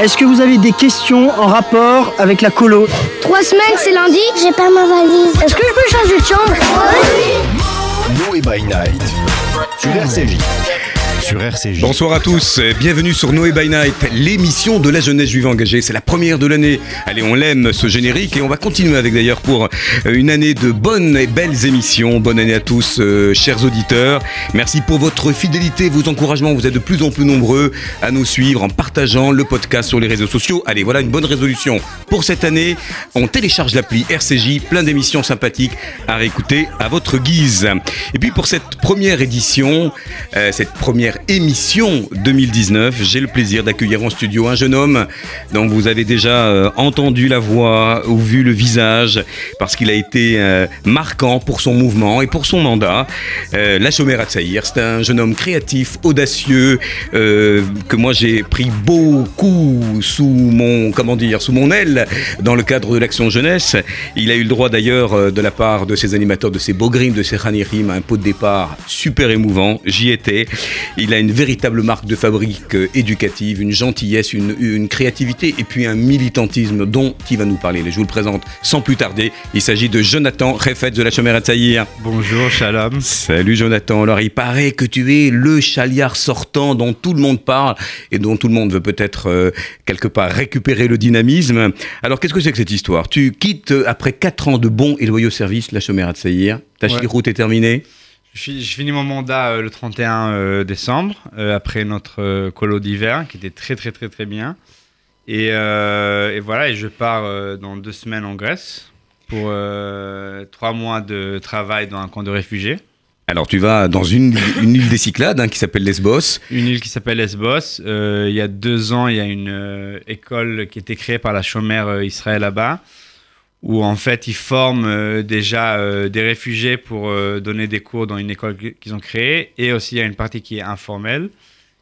Est-ce que vous avez des questions en rapport avec la colo Trois semaines, c'est lundi J'ai pas ma valise. Est-ce que je peux changer de chambre? Noé by Night sur RCJ. Sur RCJ. Bonsoir à tous, bienvenue sur Noé by Night, l'émission de la jeunesse juive engagée. C'est la première de l'année. Allez, on l'aime ce générique et on va continuer avec d'ailleurs pour une année de bonnes et belles émissions. Bonne année à tous, euh, chers auditeurs. Merci pour votre fidélité, vos encouragements. Vous êtes de plus en plus nombreux à nous suivre en partageant le podcast sur les réseaux sociaux. Allez, voilà une bonne résolution pour cette année. On télécharge l'appli RCJ, plein d'émissions sympathiques à réécouter à votre guise. Et puis pour cette première édition, euh, cette première émission 2019, j'ai le plaisir d'accueillir en studio un jeune homme dont vous avez déjà euh, entendu la voix ou vu le visage parce qu'il a été euh, marquant pour son mouvement et pour son mandat. Euh, la Atsaïr, c'est un jeune homme créatif, audacieux, que moi j'ai pris beaucoup sous mon, comment dire, sous mon aile dans le cadre de l'action jeunesse. Il a eu le droit d'ailleurs de la part de ses animateurs, de ses bogrim, de ses khanirim, un pot de départ super émouvant. J'y étais. A une véritable marque de fabrique euh, éducative, une gentillesse, une, une créativité et puis un militantisme dont il va nous parler. Je vous le présente sans plus tarder. Il s'agit de Jonathan Refet de la Chomère Atsaïr. Bonjour, Shalom. Salut Jonathan. Alors il paraît que tu es le chaliard sortant dont tout le monde parle et dont tout le monde veut peut-être euh, quelque part récupérer le dynamisme. Alors qu'est-ce que c'est que cette histoire? Tu quittes euh, après 4 ans de bons et loyaux services la Chomère Atsaïr. Ta Ouais. chiroute est terminée? Je, fi- je finis mon mandat euh, le 31 euh, décembre, euh, après notre euh, colo d'hiver, qui était très très très très bien. Et, euh, et voilà, et je pars dans deux semaines en Grèce pour trois mois de travail dans un camp de réfugiés. Alors tu vas dans une, une île des Cyclades hein, qui s'appelle Lesbos. Une île qui s'appelle Lesbos. Il y a deux ans, il y a une école qui a été créée par la chômère Israël là-bas, où en fait ils forment euh, déjà euh, des réfugiés pour euh, donner des cours dans une école qu- qu'ils ont créée, et aussi il y a une partie qui est informelle.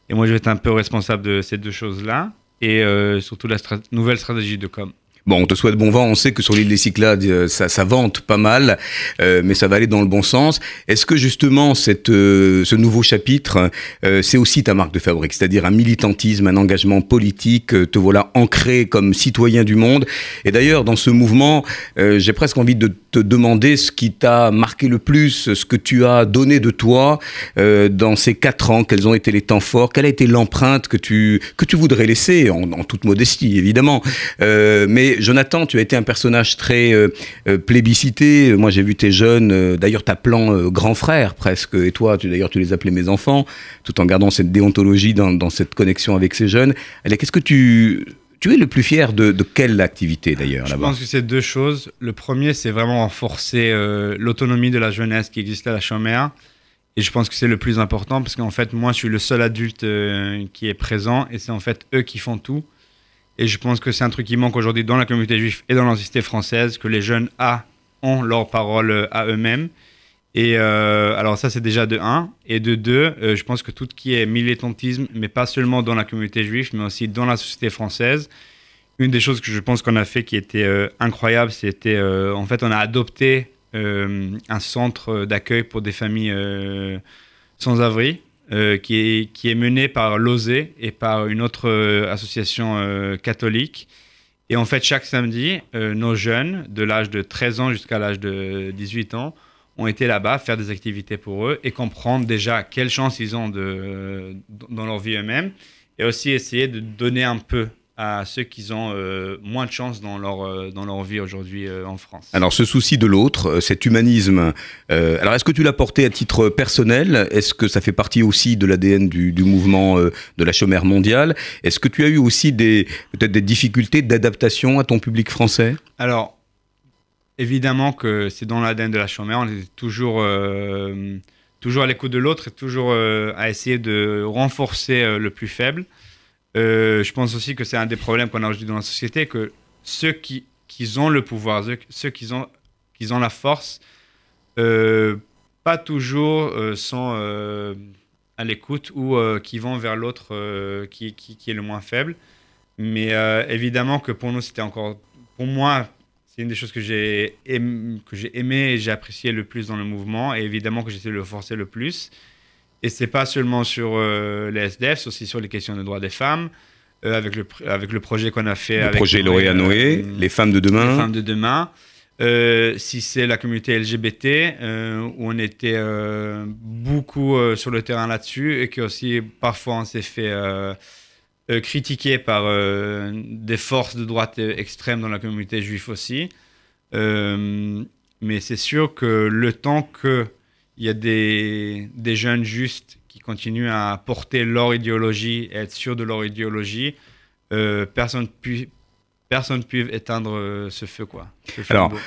Et moi, je vais être un peu responsable de ces deux choses-là, et surtout la nouvelle stratégie de com. Bon, on te souhaite bon vent. On sait que sur l'île des Cyclades, euh, ça, ça vente pas mal, euh, mais ça va aller dans le bon sens. Est-ce que justement cette, euh, ce nouveau chapitre, euh, c'est aussi ta marque de fabrique, c'est-à-dire un militantisme, un engagement politique, euh, te voilà ancré comme citoyen du monde? Et d'ailleurs, dans ce mouvement, euh, j'ai presque envie de te demander ce qui t'a marqué le plus, ce que tu as donné de toi dans ces quatre ans. Quels ont été les temps forts? Quelle a été l'empreinte que tu que tu voudrais laisser, en, en toute modestie évidemment. Euh, Jonathan, tu as été un personnage très euh, euh, plébiscité. Moi, j'ai vu tes jeunes, euh, d'ailleurs t'appelant grand frère presque, et toi, d'ailleurs, tu les appelais mes enfants, tout en gardant cette déontologie dans, cette connexion avec ces jeunes. Allez, qu'est-ce que tu es le plus fier de, quelle activité d'ailleurs Je pense que c'est deux choses. Le premier, c'est vraiment renforcer l'autonomie de la jeunesse qui existe à la chômère. Et je pense que c'est le plus important parce qu'en fait, moi, je suis le seul adulte qui est présent et c'est en fait eux qui font tout. Et je pense que c'est un truc qui manque aujourd'hui dans la communauté juive et dans société française, que les jeunes a, ont leur parole euh, à eux-mêmes. Et euh, alors ça, c'est déjà de un. Et de deux, euh, je pense que tout ce qui est militantisme, mais pas seulement dans la communauté juive, mais aussi dans la société française, une des choses que je pense qu'on a fait qui était euh, incroyable, c'était en fait on a adopté un centre d'accueil pour des familles sans abri euh, qui, est, qui est mené par l'OSE et par une autre euh, association euh, catholique. Et en fait, chaque samedi, nos jeunes, de l'âge de 13 ans jusqu'à l'âge de 18 ans, ont été là-bas faire des activités pour eux et comprendre déjà quelle chance ils ont dans leur vie eux-mêmes et aussi essayer de donner un peu à ceux qui ont euh, moins de chance dans leur, euh, dans leur vie aujourd'hui euh, en France. Alors ce souci de l'autre, cet humanisme, alors est-ce que tu l'as porté à titre personnel? Est-ce que ça fait partie aussi de l'ADN du, du mouvement de la chômère mondiale? Est-ce que tu as eu aussi peut-être des difficultés d'adaptation à ton public français? Alors, évidemment que c'est dans l'ADN de la chômeur, on est toujours, toujours à l'écoute de l'autre et toujours à essayer de renforcer le plus faible. Euh, je pense aussi que c'est un des problèmes qu'on a aujourd'hui dans la société, que ceux qui, qui ont le pouvoir, ceux, qui, ont, qui ont la force, euh, pas toujours euh, sont à l'écoute ou qui vont vers l'autre qui, qui, qui est le moins faible. Mais évidemment que pour nous, c'était encore, pour moi, c'est une des choses que j'ai aimé, aimé et j'ai apprécié le plus dans le mouvement, et évidemment que j'essaie de le forcer le plus. Et c'est pas seulement sur euh, les SDF, c'est aussi sur les questions des droits des femmes, avec, le, avec le projet qu'on a fait. Le avec projet Lauréat Noé, les femmes de Les demain. femmes de demain. Euh, si c'est la communauté LGBT, euh, où on était euh, beaucoup euh, sur le terrain là-dessus et que aussi parfois on s'est fait euh, euh, critiquer par euh, des forces de droite euh, extrêmes dans la communauté juive aussi. Euh, mais c'est sûr que le temps qu'il y a des, des jeunes justes qui continuent à porter leur idéologie et être sûrs de leur idéologie, euh, personne ne personne peut éteindre euh, ce feu quoi. Ce Alors, flambeau.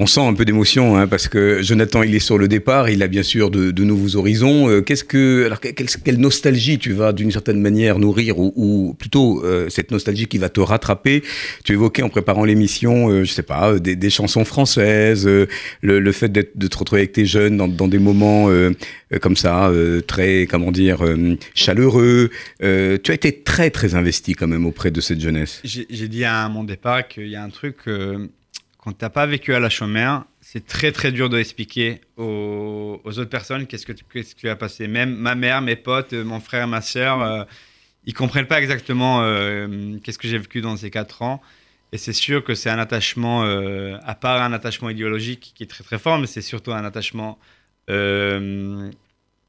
On sent un peu d'émotion hein, parce que Jonathan, il est sur le départ, il a bien sûr de, de nouveaux horizons. Euh, Qu'est-ce que, alors que- quelle, quelle nostalgie tu vas d'une certaine manière nourrir ou, ou plutôt euh, cette nostalgie qui va te rattraper? Tu évoquais en préparant l'émission, euh, je sais pas, euh, des, des chansons françaises, euh, le, le fait de te retrouver avec tes jeunes dans, dans des moments euh, comme ça, très, comment dire, chaleureux. Tu as été très très investi quand même auprès de cette jeunesse. J'ai j'ai dit à mon départ qu'il y a un truc, quand tu n'as pas vécu à la chômère, c'est très très dur de expliquer aux, autres personnes qu'est-ce que, tu- as passé? Même ma mère, mes potes, euh, mon frère, ma soeur, euh, ils comprennent pas exactement euh, qu'est-ce que j'ai vécu dans ces quatre ans. Et c'est sûr que c'est un attachement, euh, à part un attachement idéologique qui est très très fort, mais c'est surtout un attachement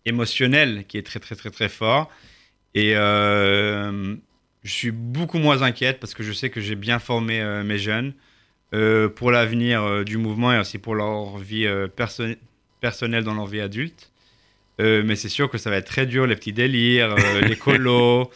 émotionnel qui est très très très très fort. Et je suis beaucoup moins inquiète parce que je sais que j'ai bien formé mes jeunes pour l'avenir euh, du mouvement et aussi pour leur vie euh, perso- personnelle dans leur vie adulte. Euh, mais c'est sûr que ça va être très dur, les petits délires, euh, les colos,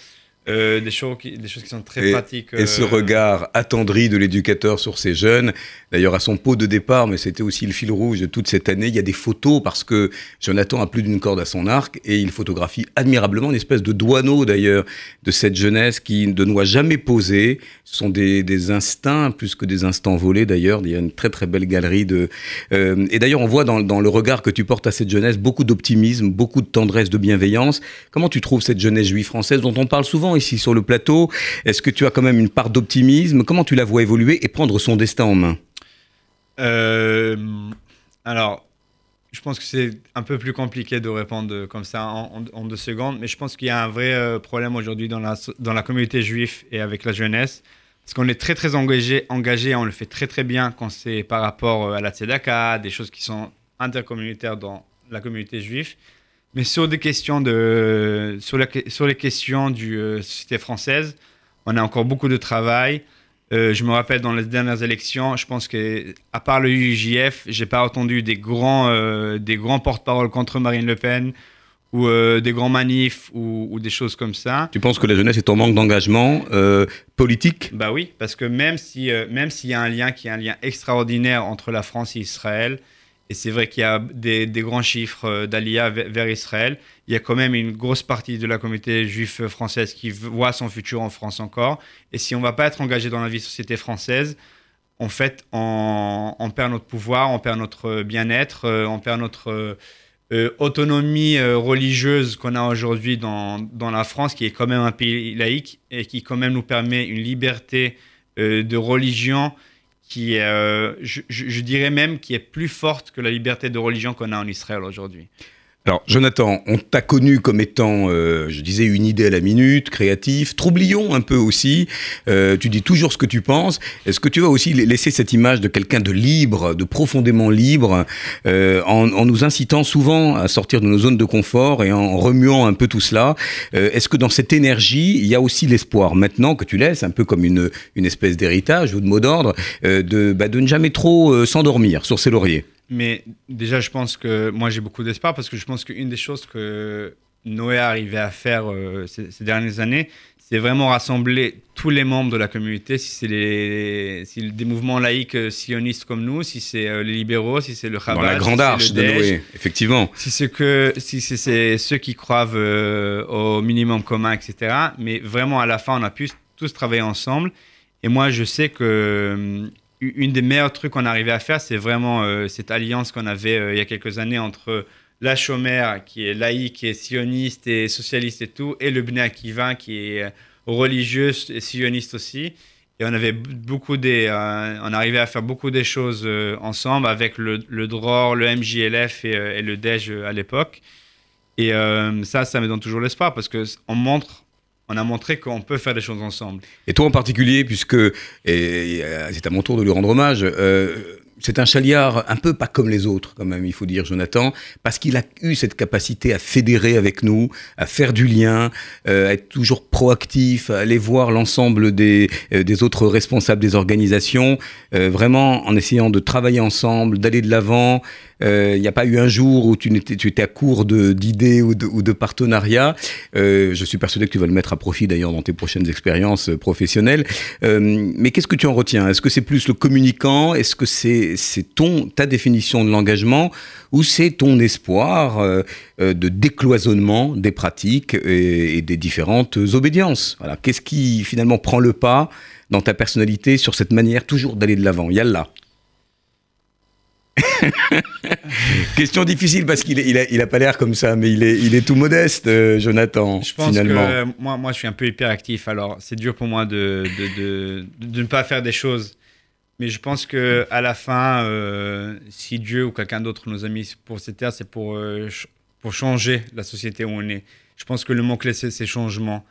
euh, des, choses qui, des choses qui sont très Et- pratiques. Et ce euh, regard attendri de l'éducateur sur ces jeunes, d'ailleurs à son pot de départ, mais c'était aussi le fil rouge de toute cette année, il y a des photos parce que Jonathan a plus d'une corde à son arc et il photographie admirablement une espèce de douaneau d'ailleurs de cette jeunesse qui ne doit jamais poser. Ce sont des, des instincts plus que des instants volés d'ailleurs. Il y a une très très belle galerie de... Euh, et d'ailleurs on voit dans, dans le regard que tu portes à cette jeunesse beaucoup d'optimisme, beaucoup de tendresse, de bienveillance. Comment tu trouves cette jeunesse juive française dont on parle souvent ici sur le plateau. Est-ce que tu as quand même une part d'optimisme? Comment tu la vois évoluer et prendre son destin en main? Euh, alors, je pense que c'est un peu plus compliqué de répondre comme ça en, deux secondes, mais je pense qu'il y a un vrai euh, problème aujourd'hui dans la, dans la communauté juive et avec la jeunesse, parce qu'on est très très engagé, engagé, on le fait très très bien quand c'est par rapport euh, à la tzedaka, des choses qui sont intercommunautaires dans la communauté juive, mais sur des questions de, sur, la, sur les questions du euh, société française, on a encore beaucoup de travail. Euh, je me rappelle dans les dernières élections, je pense que à part le UJF, j'ai pas entendu des grands, euh, des grands porte-parole contre Marine Le Pen ou euh, des grands manifs ou, ou des choses comme ça. Tu penses que la jeunesse est en manque d'engagement politique? Bah oui, parce que même si, même s'il y a un lien qui est un lien extraordinaire entre la France et Israël, et c'est vrai qu'il y a des, grands chiffres euh, d'Alia ve- vers Israël, il y a quand même une grosse partie de la communauté juive française qui voit son futur en France encore. Et si on ne va pas être engagé dans la vie de société française, en fait, on, perd notre pouvoir, on perd notre bien-être, euh, on perd notre euh, euh, autonomie euh, religieuse qu'on a aujourd'hui dans, la France, qui est quand même un pays laïque et qui quand même nous permet une liberté euh, de religion qui est, euh, je, je- dirais même, qui est plus forte que la liberté de religion qu'on a en Israël aujourd'hui. Alors, Jonathan, on t'a connu comme étant, euh, je disais, une idée à la minute, créatif, troublion un peu aussi. Euh, tu dis toujours ce que tu penses. Est-ce que tu vas aussi laisser cette image de quelqu'un de libre, de profondément libre, euh, en, en nous incitant souvent à sortir de nos zones de confort et en remuant un peu tout cela Euh, Est-ce que dans cette énergie, il y a aussi l'espoir, maintenant que tu laisses, un peu comme une, une espèce d'héritage ou de mot d'ordre, euh, de, bah, de ne jamais trop euh, s'endormir sur ses lauriers? Mais déjà, je pense que moi, j'ai beaucoup d'espoir parce que je pense qu'une des choses que Noé a arrivé à faire euh, ces, ces dernières années, c'est vraiment rassembler tous les membres de la communauté, si c'est les, si des mouvements laïcs euh, sionistes comme nous, si c'est euh, les libéraux, si c'est le Chabad, Dans la si grande c'est arche de Noé, effectivement. si c'est que si c'est- ceux qui croient au minimum commun, etc. Mais vraiment, à la fin, on a pu tous travailler ensemble. Et moi, je sais que une des meilleurs trucs qu'on arrivait à faire, c'est vraiment euh, cette alliance qu'on avait euh, il y a quelques années entre la chômère, qui est laïque et sioniste et socialiste et tout, et le Bnei Akiva, qui est euh, religieux et sioniste aussi. Et on avait beaucoup des, on arrivait à faire beaucoup des choses ensemble avec le, DROR, le MJLF et, et le DEJ euh, à l'époque. Et ça, ça me donne toujours l'espoir parce que s- on montre, on a montré qu'on peut faire des choses ensemble. Et toi en particulier, puisque c'est à mon tour de lui rendre hommage, euh, c'est un chaliard un peu pas comme les autres, quand même, il faut dire, Jonathan, parce qu'il a eu cette capacité à fédérer avec nous, à faire du lien, euh, à être toujours proactif, à aller voir l'ensemble des, euh, des autres responsables des organisations, euh, vraiment en essayant de travailler ensemble, d'aller de l'avant. Il n'y a pas eu un jour où tu, étais, à court d'idées ou de, partenariats. je suis persuadé que tu vas le mettre à profit d'ailleurs dans tes prochaines expériences professionnelles. mais qu'est-ce que tu en retiens? Est-ce que c'est plus le communicant? Est-ce que c'est ton ta définition de l'engagement? Ou c'est ton espoir euh, euh, de décloisonnement des pratiques et, des différentes obédiences? Voilà, qu'est-ce qui finalement prend le pas dans ta personnalité sur cette manière toujours d'aller de l'avant? Yalla. Question difficile parce qu'il il a, pas l'air comme ça, mais il est, il est tout modeste, euh, Jonathan. Je pense que moi, moi, je suis un peu hyperactif, alors c'est dur pour moi de, de, de, ne pas faire des choses mais je pense que à la fin, euh, si Dieu ou quelqu'un d'autre nous a mis pour cette terre, c'est pour, euh, pour changer la société où on est. Je pense que le mot-clé, c'est changement.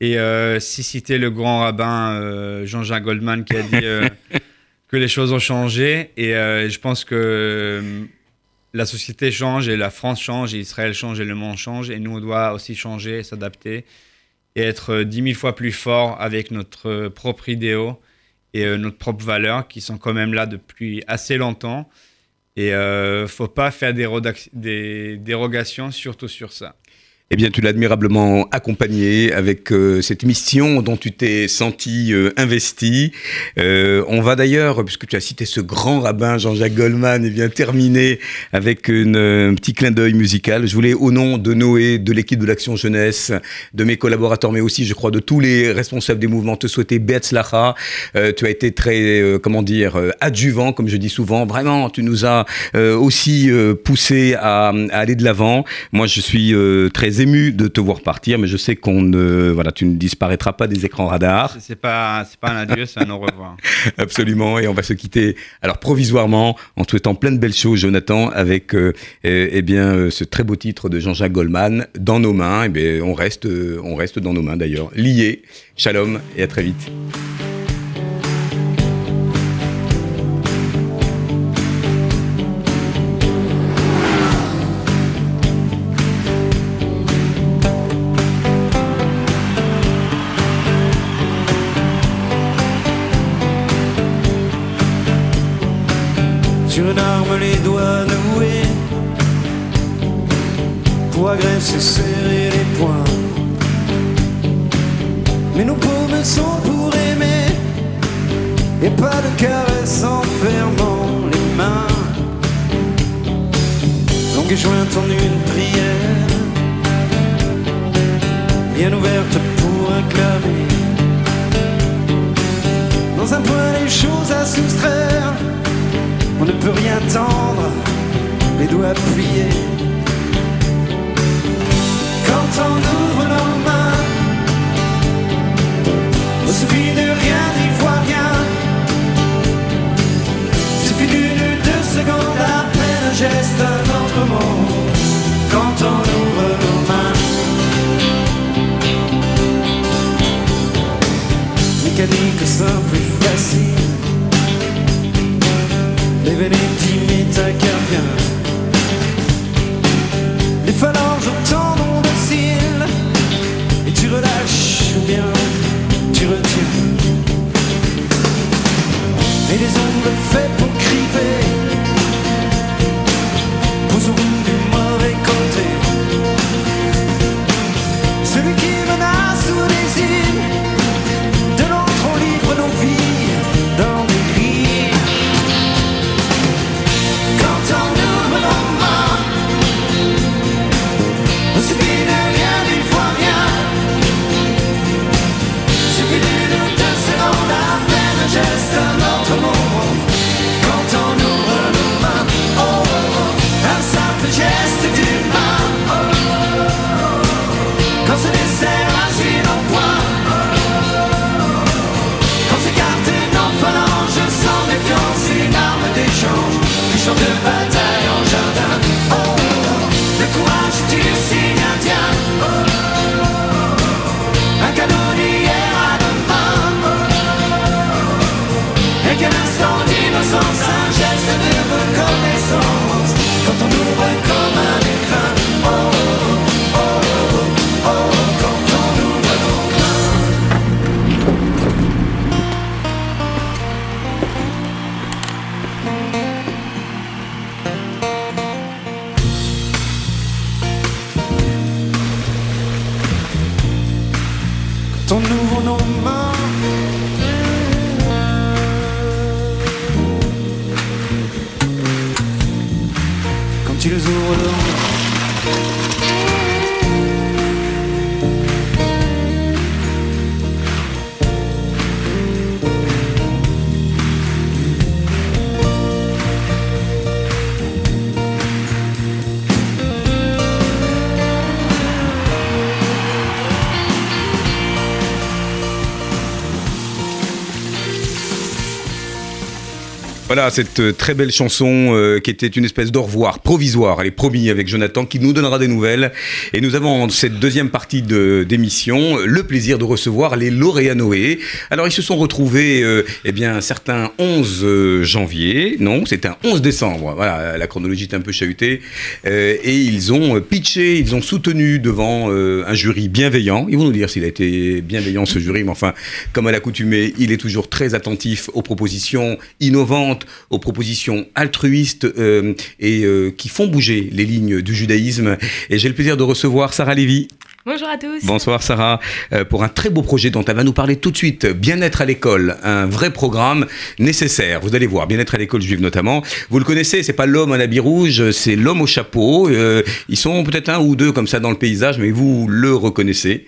Et euh, si c'était le grand rabbin Jean-Jacques Goldman qui a dit que les choses ont changé, et je pense que la société change, et la France change, et Israël change, et le monde change, et nous, on doit aussi changer, s'adapter, et être dix mille fois plus fort avec notre propre idéal et euh, notre propre valeur qui sont quand même là depuis assez longtemps. Et euh, faut pas faire des, des dérogations, surtout sur ça. Eh bien, tu l'as admirablement accompagné avec euh, cette mission dont tu t'es senti euh, investi. Euh, on va d'ailleurs, puisque tu as cité ce grand rabbin Jean-Jacques Goldman, eh bien terminer avec une, un petit clin d'œil musical. Je voulais, au nom de Noé, de l'équipe de l'Action Jeunesse, de mes collaborateurs, mais aussi, je crois, de tous les responsables des mouvements, te souhaiter Beatzlacha. Euh, tu as été très, comment dire, adjuvant, comme je dis souvent. Vraiment, tu nous as aussi poussé à, à, aller de l'avant. Moi, je suis très ému de te voir partir, mais je sais qu'on ne, voilà, tu ne disparaîtras pas des écrans radars. C'est pas, c'est pas un adieu, c'est un au revoir. Absolument, et on va se quitter. Alors provisoirement, en souhaitant plein de belles choses, Jonathan, avec euh, eh, eh bien euh, ce très beau titre de Jean-Jacques Goldman, dans nos mains. Eh bien, on reste, euh, on reste dans nos mains d'ailleurs, liés. Shalom et à très vite. Voilà cette euh, très belle chanson euh, qui était une espèce d'au revoir provisoire. Elle est promis avec Jonathan qui nous donnera des nouvelles. Et nous avons en cette deuxième partie de- d'émission le plaisir de recevoir les lauréats Noé. Alors ils se sont retrouvés, euh, eh bien certains 11 euh, janvier, non, c'était un 11 décembre. Voilà, la chronologie est un peu chahutée. Et ils ont pitché, ils ont soutenu devant un jury bienveillant. Ils vont nous dire s'il a été bienveillant ce jury, mais enfin, comme à l'accoutumée, il est toujours très attentif aux propositions innovantes, aux propositions altruistes euh, et euh, qui font bouger les lignes du judaïsme. Et j'ai le plaisir de recevoir Sarah Lévy. Bonjour à tous. Bonsoir Sarah, euh, pour un très beau projet dont elle va nous parler tout de suite. Bien-être à l'école, un vrai programme nécessaire. Vous allez voir, bien-être à l'école juive notamment. Vous le connaissez, c'est pas l'homme en habit rouge, c'est l'homme au chapeau. Ils sont peut-être un ou deux comme ça dans le paysage, mais vous le reconnaissez.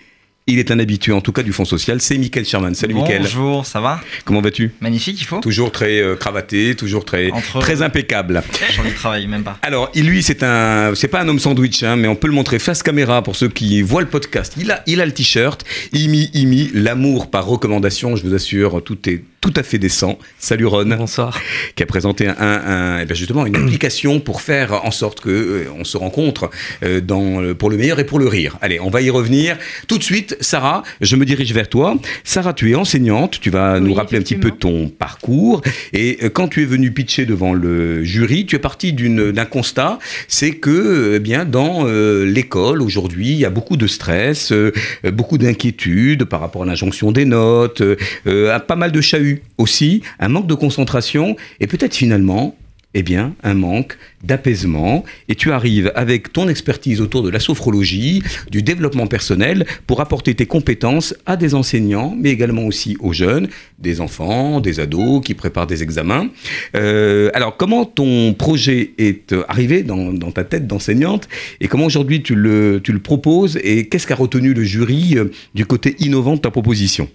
Il est un habitué, en tout cas, du Fonds social. C'est Mickaël Sherman. Salut Mickaël. Bonjour, ça va? Comment vas-tu? Magnifique, il faut. Toujours très euh, cravaté, toujours très, Entre- très impeccable. J'en ai travaillé, même pas. Alors, il- lui, c'est un, c'est pas un homme sandwich, hein, mais on peut le montrer face caméra pour ceux qui voient le podcast. Il a, il a le t-shirt, Imi, Imi, l'amour par recommandation. Je vous assure, tout est tout à fait décent. Salut Ron, Bonsoir. qui a présenté un, un- eh ben justement une application pour faire en sorte que euh, on se rencontre euh, dans, pour le meilleur et pour le rire. Allez, on va y revenir tout de suite. Sarah, je me dirige vers toi. Sarah, tu es enseignante. Tu vas nous rappeler un petit peu ton parcours. Et euh, quand tu es venu pitcher devant le jury, tu es parti d'une- d'un constat, c'est que eh bien dans euh, l'école aujourd'hui, il y a beaucoup de stress, euh, euh, beaucoup d'inquiétudes par rapport à l'injonction des notes, euh, euh, à pas mal de chahuts aussi, un manque de concentration et peut-être finalement eh bien, un manque d'apaisement. Et tu arrives avec ton expertise autour de la sophrologie, du développement personnel, pour apporter tes compétences à des enseignants, mais également aussi aux jeunes, des enfants, des ados qui préparent des examens. Euh, alors, comment ton projet est euh, arrivé dans, ta tête d'enseignante et comment aujourd'hui tu le, proposes et qu'est-ce qu'a retenu le jury euh, du côté innovant de ta proposition?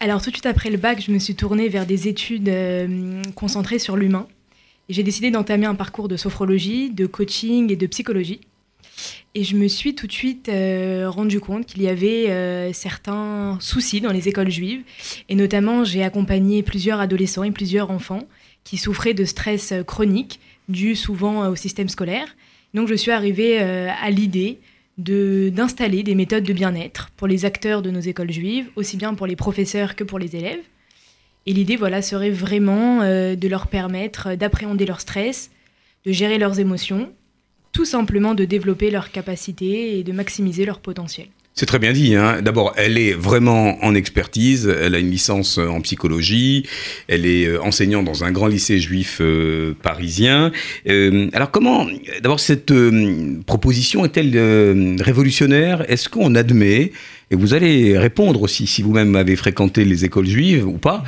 Alors tout de suite après le bac, je me suis tournée vers des études concentrées sur l'humain. J'ai décidé d'entamer un parcours de sophrologie, de coaching et de psychologie. Et je me suis tout de suite euh, rendu compte qu'il y avait euh, certains soucis dans les écoles juives. Et notamment, j'ai accompagné plusieurs adolescents et plusieurs enfants qui souffraient de stress euh, chronique dû souvent au système scolaire. Donc je suis arrivée à l'idée d'installer des méthodes de bien-être pour les acteurs de nos écoles juives, aussi bien pour les professeurs que pour les élèves. Et l'idée, voilà, serait vraiment euh, de leur permettre d'appréhender leur stress, de gérer leurs émotions, tout simplement de développer leurs capacités et de maximiser leur potentiel. C'est très bien dit. Hein. D'abord, elle est vraiment en expertise. Elle a une licence euh, en psychologie. Elle est euh, enseignante dans un grand lycée juif parisien. Alors, comment D'abord, cette proposition est-elle révolutionnaire? Est-ce qu'on admet et vous allez répondre aussi si vous-même avez fréquenté les écoles juives ou pas,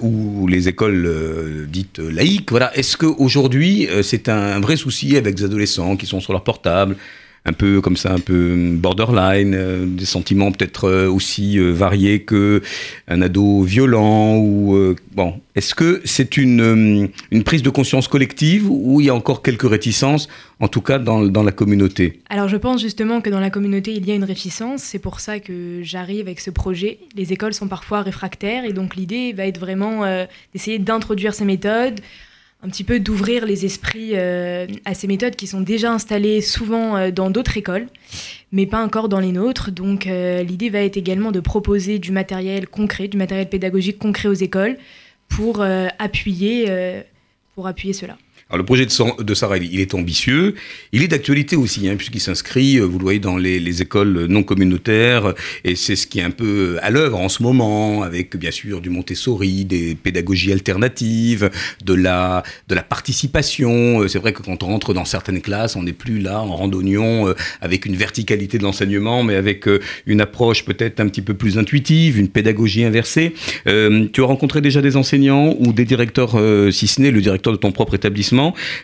ou les écoles euh, dites laïques. Voilà. Est-ce qu'aujourd'hui, euh, c'est un vrai souci avec des adolescents qui sont sur leur portable un peu comme ça, un peu borderline, euh, des sentiments peut-être euh, aussi euh, variés que un ado violent bon. Est-ce que c'est une une prise de conscience collective ou il y a encore quelques réticences, en tout cas dans, dans la communauté? Alors je pense justement que dans la communauté, il y a une réticence. C'est pour ça que j'arrive avec ce projet. Les écoles sont parfois réfractaires et donc l'idée va être vraiment d'essayer d'introduire ces méthodes, un petit peu d'ouvrir les esprits euh, à ces méthodes qui sont déjà installées souvent euh, dans d'autres écoles, mais pas encore dans les nôtres. Donc euh, l'idée va être également de proposer du matériel concret, du matériel pédagogique concret aux écoles pour appuyer, pour appuyer cela. Alors le projet de, de Sarah, il est ambitieux, il est d'actualité aussi, hein, puisqu'il s'inscrit, euh, vous le voyez, dans les, les écoles non communautaires, et c'est ce qui est un peu à l'œuvre en ce moment, avec bien sûr du Montessori, des pédagogies alternatives, de la, de la participation. Euh, C'est vrai que quand on rentre dans certaines classes, on n'est plus là en randonnion euh, avec une verticalité de l'enseignement, mais avec euh, une approche peut-être un petit peu plus intuitive, une pédagogie inversée. Euh, tu as rencontré déjà des enseignants ou des directeurs, euh, si ce n'est le directeur de ton propre établissement,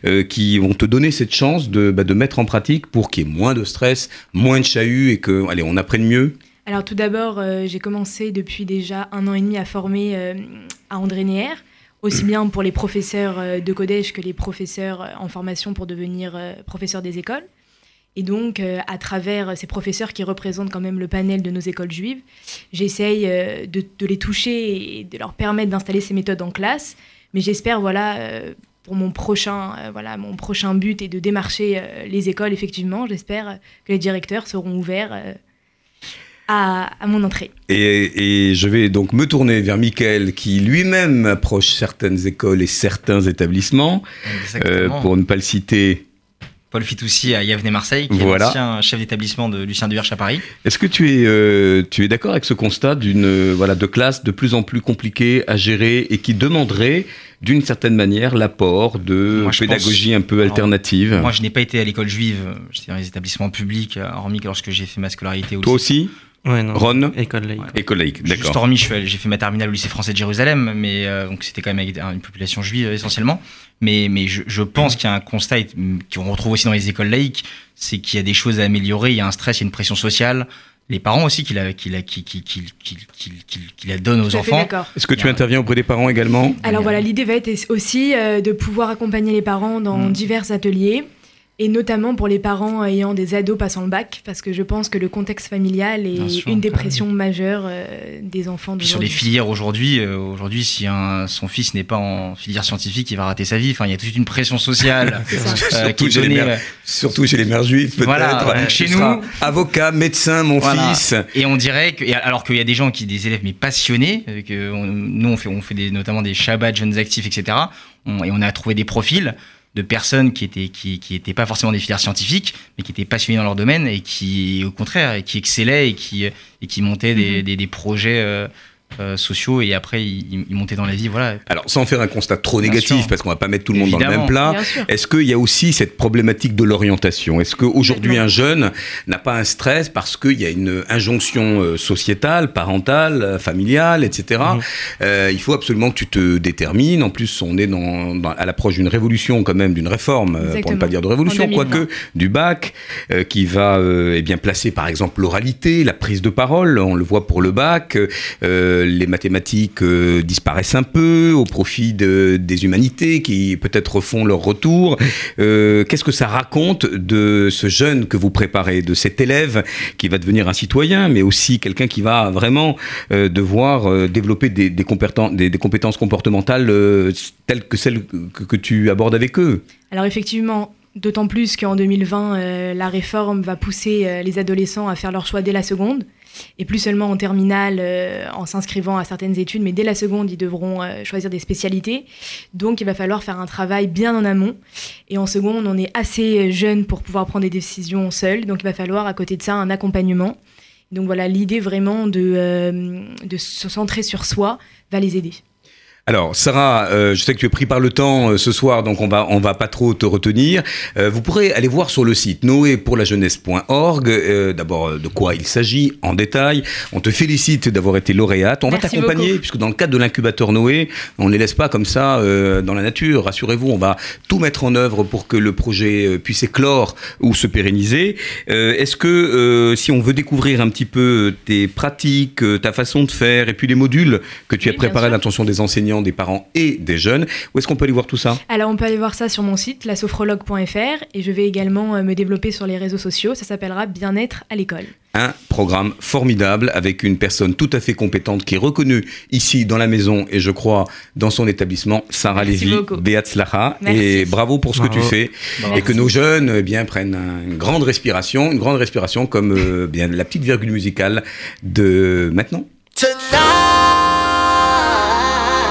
euh, qui vont te donner cette chance de, bah, de mettre en pratique pour qu'il y ait moins de stress, moins de chahut et que, allez, on apprenne mieux. Alors tout d'abord, euh, j'ai commencé depuis déjà un an et demi à former euh, à André Néer, aussi bien pour les professeurs de collège que les professeurs en formation pour devenir professeurs des écoles. Et donc, à travers ces professeurs qui représentent quand même le panel de nos écoles juives, j'essaye de, les toucher et de leur permettre d'installer ces méthodes en classe. Mais j'espère, voilà, pour mon prochain, euh, voilà, mon prochain but est de démarcher euh, les écoles, effectivement. J'espère que les directeurs seront ouverts euh, à, à mon entrée. Et, et je vais donc me tourner vers Michael, qui lui-même approche certaines écoles et certains établissements, euh, pour ne pas le citer. Paul Fitoussi à Yavne-Marseille, qui Voilà. est l'ancien chef d'établissement de Lucien Duverche à Paris. Est-ce que tu es, euh, tu es d'accord avec ce constat d'une euh, voilà de classe de plus en plus compliquée à gérer et qui demanderait d'une certaine manière l'apport de Moi, pédagogie pense- un peu Alors, alternative? Moi, je n'ai pas été à l'école juive, j'étais dans les établissements publics, euh, hormis que lorsque j'ai fait ma scolarité aussi. Toi aussi? Ouais, non. Ron École laïque. École laïque, Juste d'accord. hormis, allé- j'ai fait ma terminale au lycée français de Jérusalem, mais euh, donc c'était quand même avec une population juive euh, essentiellement. Mais, mais je, je pense qu'il y a un constat et- qu'on retrouve aussi dans les écoles laïques, c'est qu'il y a des choses à améliorer, il y a un stress, il y a une pression sociale. Les parents aussi qui la, qui la, qui, qui, qui, qui, qui, qui- qui la donnent aux enfants. Est-ce que tu interviens auprès des parents également? Alors voilà, l'idée va être aussi euh, de pouvoir accompagner les parents dans Mm. divers ateliers, et notamment pour les parents ayant des ados passant le bac, parce que je pense que le contexte familial est sûr. une des pressions majeures euh, des enfants Puis sur les filières aujourd'hui, euh, aujourd'hui, si un, son fils n'est pas en filière scientifique, il va rater sa vie. Enfin, il y a toute une pression sociale euh, Surtout qui est chez les donnée. mères. euh, Surtout chez les mères juives, peut-être. Voilà, chez nous- Avocat, médecin, mon Voilà. fils. Et on dirait que, alors qu'il y a des gens qui, des élèves mais passionnés, que on- nous on fait, on fait des, notamment des Shabbats jeunes actifs, etc. On- et on a trouvé des profils de personnes qui étaient qui, qui étaient pas forcément des filières scientifiques, mais qui étaient passionnées dans leur domaine et qui, au contraire, et qui excellaient et qui et qui montaient des, Mhm. des, des projets euh, sociaux et après ils, ils montaient dans la vie, voilà. Alors, sans faire un constat trop Bien négatif, sûr. parce qu'on va pas mettre tout le monde dans le même plat, est-ce qu'il y a aussi cette problématique de l'orientation? Est-ce qu'aujourd'hui, un jeune n'a pas un stress parce qu'il y a une injonction euh, sociétale, parentale, euh, familiale, etc. Euh, il faut absolument que tu te détermines. En plus, on est dans, dans- à l'approche d'une révolution, quand même, d'une réforme, pour ne pas dire de révolution, En 2020. quoique du bac, euh, qui va euh, eh bien placer, par exemple, l'oralité, la prise de parole. On le voit pour le bac. Euh, les mathématiques euh, disparaissent un peu au profit de- des humanités qui peut-être font leur retour. Euh, Qu'est-ce que ça raconte de ce jeune que vous préparez, de cet élève qui va devenir un citoyen, mais aussi quelqu'un qui va vraiment euh, devoir euh, développer des, compétences, comportementales euh, telles que celles que, tu abordes avec eux? Alors effectivement, d'autant plus qu'en 2020, euh, la réforme va pousser euh, les adolescents à faire leur choix dès la seconde, et plus seulement en terminale euh, en s'inscrivant à certaines études, mais dès la seconde, ils devront euh, choisir des spécialités. Donc il va falloir faire un travail bien en amont. Et en seconde, on est assez jeune pour pouvoir prendre des décisions seuls, donc il va falloir à côté de ça un accompagnement. Donc voilà, l'idée vraiment de, euh, de se centrer sur soi va les aider. Alors, Sarah, euh, je sais que tu es pris par le temps euh, ce soir, donc on va on va pas trop te retenir. Euh, vous pourrez aller voir sur le site noépourlajeunesse.org. D'abord, de quoi il s'agit en détail. On te félicite d'avoir été lauréate. On va t'accompagner, puisque dans le cadre de l'incubateur Noé, on ne les laisse pas comme ça dans la nature. Rassurez-vous, on va tout mettre en œuvre pour que le projet puisse éclore ou se pérenniser. Est-ce que si on veut découvrir un petit peu tes pratiques, ta façon de faire, et puis les modules que tu as Oui, préparés à sûr. l'intention des enseignants, des parents et des jeunes, où est-ce qu'on peut aller voir tout ça? Alors, on peut aller voir ça sur mon site, lasophrologue.fr, et je vais également euh, me développer sur les réseaux sociaux. Ça s'appellera Bien-être à l'école. Un programme formidable avec une personne tout à fait compétente qui est reconnue ici dans la maison et je crois dans son établissement, Sarah Merci Lévy. Beatzlacha. Merci. Et bravo pour ce que tu fais. Bravo. Et que nos jeunes eh bien, prennent un- une grande respiration, une grande respiration comme euh, bien, la petite virgule musicale de maintenant.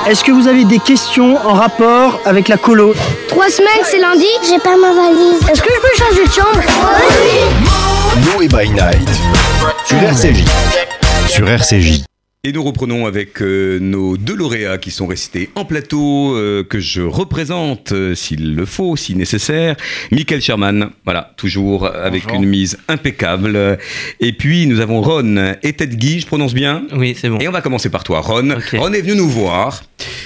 Est-ce que vous avez des questions en rapport avec la colo Trois semaines, c'est lundi. J'ai pas ma valise. Est-ce que je peux changer de chambre? Noé by Night sur RCJ. Sur RCJ. Et nous reprenons avec euh, nos deux lauréats qui sont restés en plateau, euh, que je représente euh, s'il le faut, si nécessaire. Michael Sherman, voilà, toujours avec Bonjour. une mise impeccable. Et puis nous avons Ron et Ted Guy, je prononce bien Oui, c'est bon. Et on va commencer par toi, Ron. Ron est venu nous voir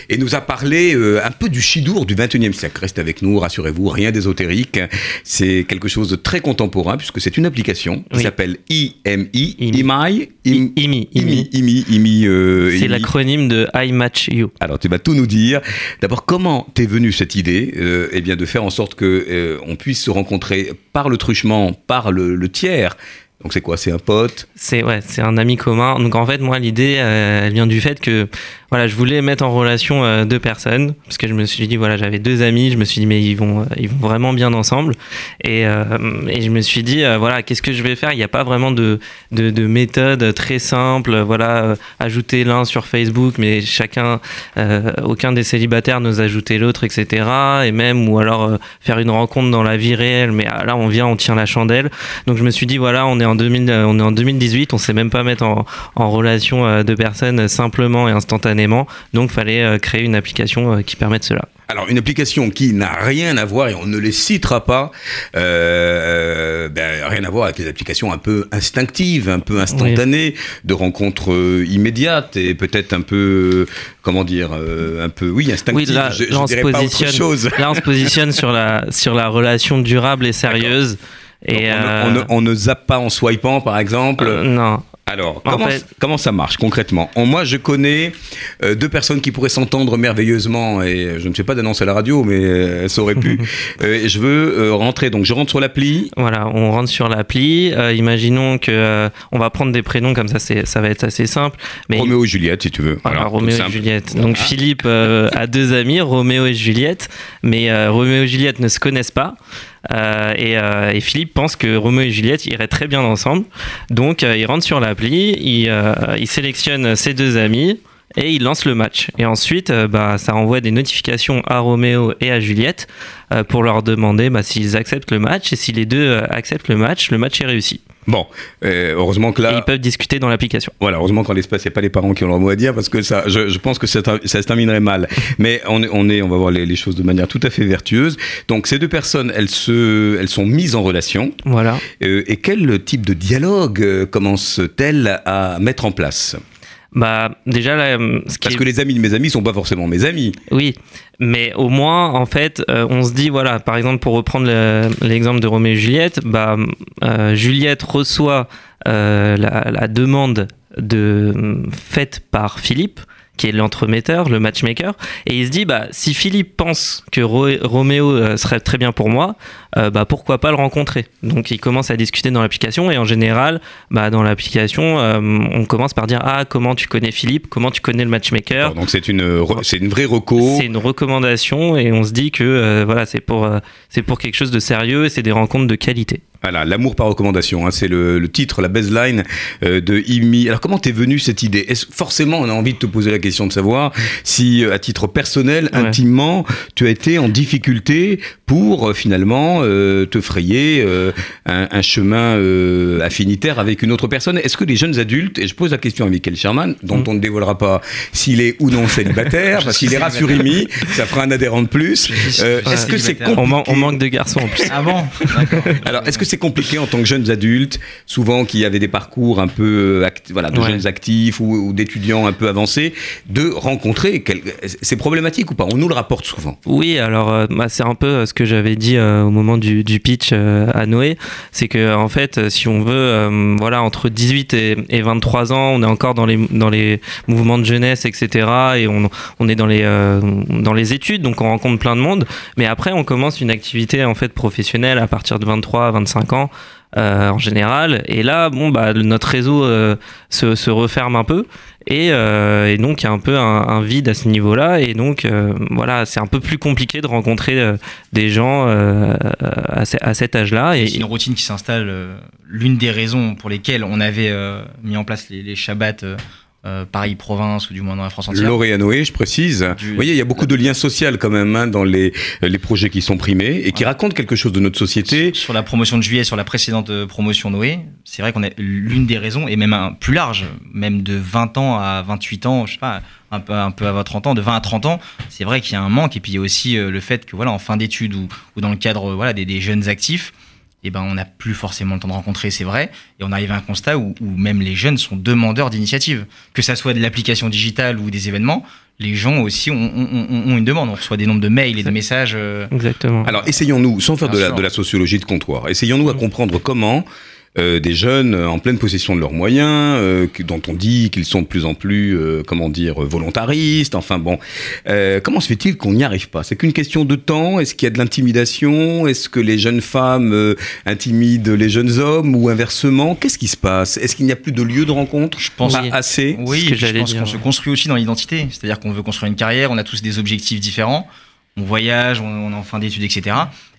et nous a parlé un peu du chidour du 21e siècle. Reste avec nous, rassurez-vous, rien d'ésotérique. C'est quelque chose de très contemporain puisque c'est une application qui Oui. s'appelle IMI, IMI. IMI, IMI, IMI. IMI, Euh, C'est l'acronyme de I Match You. Alors tu vas tout nous dire. D'abord, comment t'es venue cette idée euh, Eh bien, de faire en sorte que euh, on puisse se rencontrer par le truchement, par le, le tiers? Donc c'est quoi? C'est un pote? C'est ouais, c'est un ami commun. Donc en fait, moi, l'idée, euh, elle vient du fait que voilà, je voulais mettre en relation euh, deux personnes parce que je me suis dit voilà, j'avais deux amis, je me suis dit mais ils vont, euh, ils vont vraiment bien ensemble et, euh, et je me suis dit voilà, qu'est-ce que je vais faire? Il n'y a pas vraiment de, de, de méthode très simple. Voilà, ajouter l'un sur Facebook, mais chacun, aucun des célibataires n'ose ajouter l'autre, etc. Et même ou alors faire une rencontre dans la vie réelle, mais ah, là on vient, on tient la chandelle. Donc je me suis dit voilà, on est en 2000, euh, on est en 2018, on sait même pas mettre en, en relation deux personnes simplement et instantanément. Donc fallait euh, créer une application euh, qui permette cela. Alors une application qui n'a rien à voir et on ne les citera pas, euh, ben, rien à voir avec les applications un peu instinctives, un peu instantanées, de rencontres immédiates et peut-être un peu, comment dire, un peu, oui, instinctives. Oui, là, je, je là, on se dirais pas autre positionne, chose. là, on se positionne sur la sur la relation durable et sérieuse. Et on, ne- euh, on ne, on ne zappe pas en swipant, par exemple. euh, non, Alors, En comment, fait- comment ça marche concrètement En- Moi, je connais euh, deux personnes qui pourraient s'entendre merveilleusement, et je ne fais pas d'annonce à la radio, mais euh, ça aurait pu. Euh, je veux euh, rentrer, donc je rentre sur l'appli. Voilà, on rentre sur l'appli. euh, imaginons que euh, on va prendre des prénoms comme ça, ça va être assez simple. Mais Roméo et Juliette, si tu veux. Voilà, Voilà, Roméo et. Juliette. Donc Philippe euh, a deux amis, Roméo et Juliette, mais euh, Roméo et Juliette ne se connaissent pas. Euh, et, euh, et Philippe pense que Roméo et Juliette iraient très bien ensemble. Donc euh, il rentre sur l'appli, il, sélectionne ses deux amis et il lance le match. Et ensuite, bah, ça envoie des notifications à Roméo et à Juliette pour leur demander bah, s'ils acceptent le match. Et si les deux acceptent le match, le match est réussi. Bon, euh, heureusement que Et là. ils peuvent discuter dans l'application. Voilà, heureusement qu'en l'espace, il n'y a pas les parents qui ont leur mot à dire parce que ça, je, je pense que ça, ça se terminerait mal. Mais on est, on, est, on va voir les, les choses de manière tout à fait vertueuse. Donc, ces deux personnes, elles, se, elles sont mises en relation. Voilà. Euh, et quel type de dialogue euh, commence-t-elle à mettre en place? Bah, déjà, là, euh, ce qui Parce est- que les amis de mes amis sont pas forcément mes amis. Oui, mais au moins, en fait, euh, on se dit, voilà, par exemple, pour reprendre le- l'exemple de Roméo et Juliette, bah, euh, Juliette reçoit euh, la, la demande de, faite par Philippe, qui est l'entremetteur, le matchmaker, et il se dit, bah, si Philippe pense que Ro- Roméo euh, serait très bien pour moi, euh, bah, pourquoi pas le rencontrer? Donc il commence à discuter dans l'application, et en général, bah, dans l'application, euh, on commence par dire, ah, comment tu connais Philippe, comment tu connais le matchmaker? Alors, donc, c'est une, c'est une vraie reco. c'est une recommandation et on se dit que euh, voilà, c'est pour, c'est pour quelque chose de sérieux et c'est des rencontres de qualité. Voilà, l'amour par recommandation, hein, c'est le, le titre, la baseline euh, de IMI. Alors comment t'es venue cette idée? Est-ce- Forcément, on a envie de te poser la question de savoir si, euh, à titre personnel, Ouais. intimement, tu as été en difficulté pour euh, finalement euh, te frayer euh, un, un chemin euh, affinitaire avec une autre personne? Est-ce que les jeunes adultes, et je pose la question à Michael Sherman, dont Mm. on ne dévoilera pas s'il est ou non célibataire, parce qu'il ira sur IMI, ça fera un adhérent de plus. Euh, est-ce que c'est célibataire. On, man- compliqué? on manque de garçons en plus. Ah bon? D'accord. alors, est-ce que c'est compliqué en tant que jeunes adultes, souvent qui avaient des parcours un peu euh, act- voilà, de Ouais. jeunes actifs ou, ou d'étudiants un peu avancés, de rencontrer quel- C'est problématique ou pas? On nous le rapporte souvent. Oui, alors euh, bah, c'est un peu euh, ce que j'avais dit euh, au moment du, du pitch euh, à Noé, c'est que en fait, si on veut, voilà, entre 18 et, et 23 ans, on est encore dans les dans les mouvements de jeunesse, etc. Et on, on est dans les dans les études, donc on rencontre plein de monde. Mais après, on commence une activité en fait professionnelle à partir de 23 à 25 ans. euh, en général et là bon bah notre réseau euh, se, referme un peu et, euh, et donc il y a un peu un, vide à ce niveau-là et donc voilà c'est un peu plus compliqué de rencontrer des gens à, ce- à cet âge-là et C'est une routine qui s'installe. L'une des raisons pour lesquelles on avait mis en place les, les Shabbats euh, Paris-Province ou du moins dans la France entière. Lauréat Noé, je précise. Du- Vous voyez, il y a beaucoup de liens sociaux quand même hein, dans les, les projets qui sont primés et qui racontent quelque chose de notre société. Sur la promotion de juillet, sur la précédente euh, promotion Noé, c'est vrai qu'on a l'une des raisons, et même un, plus large, même de 20 ans à 28 ans, je sais pas, un peu, un peu à 30 ans, de 20 à 30 ans, c'est vrai qu'il y a un manque. Et puis il y a aussi euh, le fait que voilà, en fin d'études ou, ou dans le cadre voilà, des, des jeunes actifs, eh ben, on n'a plus forcément le temps de rencontrer, c'est vrai. Et on arrive à un constat où, où même les jeunes sont demandeurs d'initiatives. Que ça soit de l'application digitale ou des événements, les gens aussi ont, ont- ont- ont une demande. On reçoit des nombres de mails et de messages. euh, Exactement. Alors, essayons-nous, sans faire la, de la sociologie de comptoir, essayons-nous à comprendre comment euh, des jeunes euh, en pleine possession de leurs moyens, euh, dont on dit qu'ils sont de plus en plus, euh, comment dire, volontaristes, enfin bon, euh, comment se fait-il qu'on n'y arrive pas? C'est qu'une question de temps? Est-ce qu'il y a de l'intimidation? Est-ce que les jeunes femmes euh, intimident les jeunes hommes ou inversement? Qu'est-ce qui se passe? Est-ce qu'il n'y a plus de lieu de rencontre? Je pense- Pas assez? Oui, que je pense qu'on se construit aussi dans l'identité. C'est-à-dire qu'on veut construire une carrière, on a tous des objectifs différents. On voyage, on, on est en fin d'études, etc.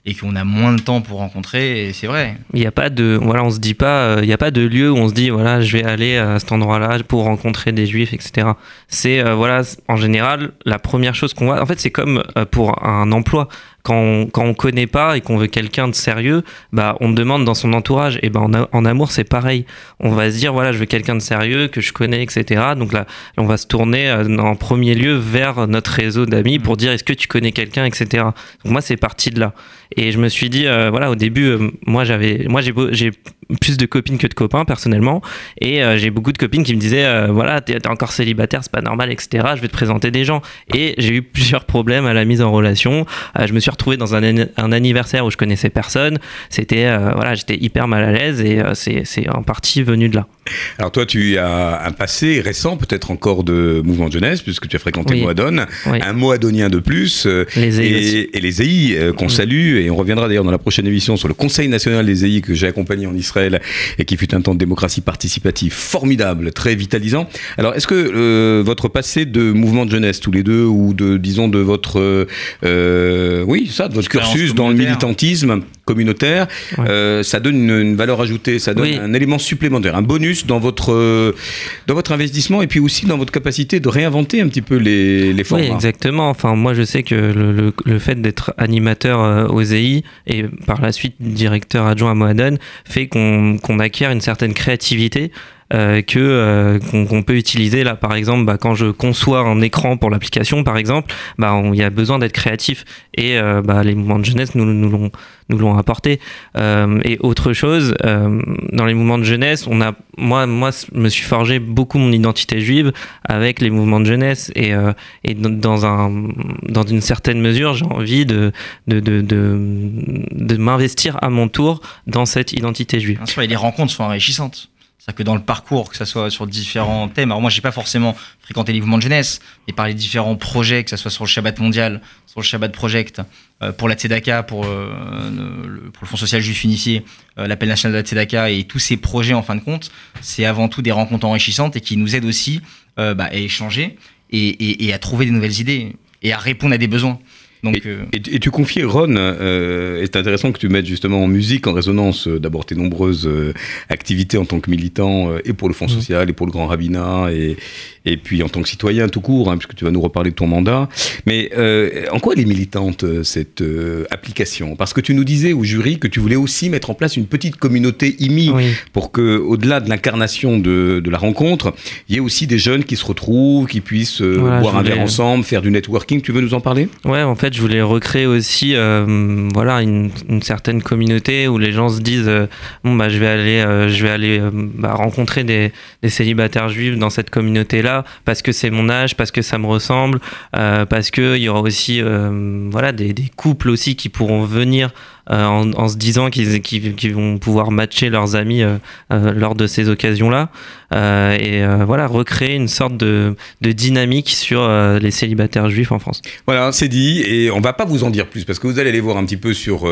Et qu'on a moins de temps pour rencontrer, c'est vrai. Il n'y a pas de, voilà, on se dit pas, euh, il n'y a pas de lieu où on se dit, voilà, je vais aller à cet endroit-là pour rencontrer des juifs, etc. C'est, euh, voilà, en général, la première chose qu'on voit, en fait, c'est comme euh, pour un emploi. Quand on, quand on connaît pas et qu'on veut quelqu'un de sérieux, bah, on demande dans son entourage. Et ben, en, amour, c'est pareil. On va se dire, voilà, je veux quelqu'un de sérieux, que je connais, etc. Donc là, on va se tourner euh, en premier lieu vers notre réseau d'amis pour dire, est-ce que tu connais quelqu'un, etc. Donc moi, c'est parti de là. Et je me suis dit, euh, voilà, au début, euh, moi, j'avais, moi, j'ai, j'ai plus de copines que de copains personnellement, et euh, j'ai beaucoup de copines qui me disaient, voilà, t'es, t'es encore célibataire, c'est pas normal, etc. Je vais te présenter des gens. Et j'ai eu plusieurs problèmes à la mise en relation. Je me suis retrouvé dans un, an- un anniversaire où je connaissais personne. C'était, euh, voilà, j'étais hyper mal à l'aise, et euh, c'est, c'est en partie venu de là. Alors toi, tu as un passé récent, peut-être encore de mouvement de jeunesse, puisque tu as fréquenté Oui. Moadone, Oui. un Moadonien de plus, euh, Les et, les EI euh, qu'on Mm. salue, et on reviendra d'ailleurs dans la prochaine émission sur le Conseil national des EI que j'ai accompagné en Israël et qui fut un temps de démocratie participative formidable, très vitalisant. Alors, est-ce que votre passé de mouvement de jeunesse, tous les deux, ou de, disons, de votre, euh, euh, oui, ça, de votre cursus dans le militantisme communautaire, Ouais. euh, ça donne une, une valeur ajoutée, ça donne Oui. un élément supplémentaire, un bonus dans votre, euh, dans votre investissement et puis aussi dans votre capacité de réinventer un petit peu les, les formats. Oui, exactement. Enfin, moi, je sais que le, le- le fait d'être animateur euh, aux EI et par la suite directeur adjoint à Moadone fait qu'on qu'on acquiert une certaine créativité. Euh, que euh, qu'on qu'on peut utiliser là. Par exemple bah, quand je conçois un écran pour l'application par exemple bah il y a besoin d'être créatif. Et euh, bah, les mouvements de jeunesse nous nous l'ont nous l'ont apporté. Euh, et autre chose euh, dans les mouvements de jeunesse on a moi moi je me suis forgé beaucoup mon identité juive avec les mouvements de jeunesse. Et euh, et dans- un dans une certaine mesure j'ai envie de de, de, de, m'investir à mon tour dans cette identité juive. Bien sûr, les rencontres sont enrichissantes. C'est-à-dire que dans le parcours, que ce soit sur différents thèmes, alors moi, j'ai pas forcément fréquenté les mouvements de jeunesse, mais par les différents projets, que ce soit sur le Shabbat mondial, sur le Shabbat Project, euh, pour la Tzedaka, pour, euh, le, pour le Fonds social juif unifié, euh, l'appel national de la Tzedaka et tous ces projets, en fin de compte, c'est avant tout des rencontres enrichissantes et qui nous aident aussi bah, à échanger et- et à trouver des nouvelles idées et à répondre à des besoins. Donc, euh, Et, tu- et tu confiais, Ron, euh, et c'est intéressant que tu mettes justement en musique, en résonance euh, d'abord tes nombreuses euh, activités en tant que militant, et pour le Fonds social, et pour le Grand Rabbinat, et, et puis en tant que citoyen tout court, hein, puisque tu vas nous reparler de ton mandat. Mais euh, en quoi elle est militante, cette euh, application? Parce que tu nous disais au jury que tu voulais aussi mettre en place une petite communauté IMI, oui pour que, au-delà de l'incarnation de, de la rencontre, il y ait aussi des jeunes qui se retrouvent, qui puissent euh, Voilà, boire un verre ensemble, faire du networking. Tu veux nous en parler? Ouais, en fait, je voulais recréer aussi, euh, voilà, une, certaine communauté où les gens se disent, euh, bon bah, je vais aller, euh, je vais aller bah, rencontrer des, célibataires juifs dans cette communauté-là parce que c'est mon âge, parce que ça me ressemble, parce que il y aura aussi, voilà, des, des couples aussi qui pourront venir. Euh, en, en se disant qu'ils vont pouvoir matcher leurs amis euh, euh, lors de ces occasions-là et voilà recréer une sorte de, de dynamique sur les célibataires juifs en France. Voilà, c'est dit, et on va pas vous en dire plus parce que vous allez aller voir un petit peu sur,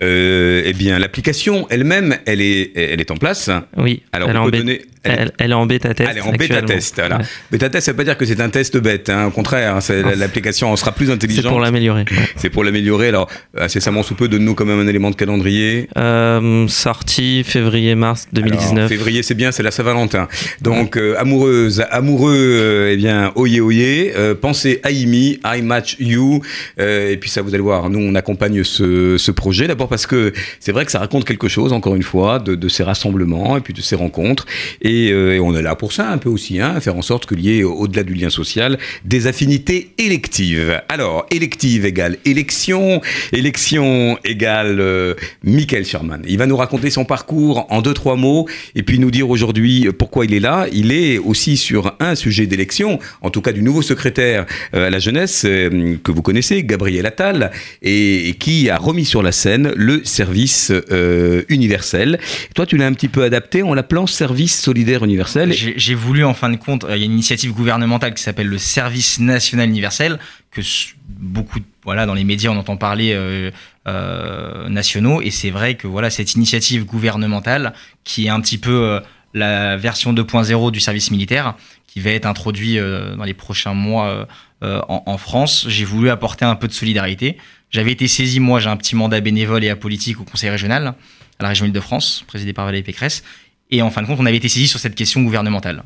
eh bien, l'application elle-même, elle est, elle est en place. Oui, Alors, elle on peut donner, Elle, elle est en bêta test. Elle est en bêta test. Voilà. Ouais. Bêta test, ça veut pas dire que c'est un test bête. hein. Au contraire, hein, c'est- l'application en sera plus C'est intelligente. pour l'améliorer. ouais. C'est pour l'améliorer. Alors, incessamment sous peu, donne-nous quand même un élément de calendrier. Euh, sortie février-mars 2019. Alors, février, c'est bien, c'est la Saint-Valentin. Donc, euh, amoureuse, amoureux, euh, eh bien, oyez, oyez, euh, pensez à Imi, I Match You. Euh, et puis ça, vous allez voir, nous, on accompagne ce, ce projet. D'abord parce que c'est vrai que ça raconte quelque chose, encore une fois, de, de ces rassemblements et puis de ces rencontres. Et, euh, et on est là pour ça un peu aussi, hein, faire en sorte qu'il y ait, au-delà du lien social, des affinités électives. Alors, élective égale élection, élection égale euh, Michael Sherman. Il va nous raconter son parcours en deux, trois mots et puis nous dire aujourd'hui pourquoi il est là. Il est aussi sur un sujet d'élection, en tout cas du nouveau secrétaire euh, à la jeunesse euh, que vous connaissez, Gabriel Attal, et, qui a remis sur la scène le service euh, universel. Toi, tu l'as un petit peu adapté en l'appelant service solidaire universel. J'ai voulu, en fin de compte, euh, il y a une initiative gouvernementale qui s'appelle le Service national universel, que beaucoup, voilà, dans les médias, on entend parler euh, euh, nationaux, et c'est vrai que voilà, cette initiative gouvernementale, qui est un petit peu la version 2.0 du service militaire, qui va être introduit dans les prochains mois en, en France, j'ai voulu apporter un peu de solidarité. J'avais été saisi, moi, j'ai un petit mandat bénévole et apolitique au Conseil régional, à la région Île-de-France, présidé par Valérie Pécresse. Et en fin de compte, on avait été saisi sur cette question gouvernementale.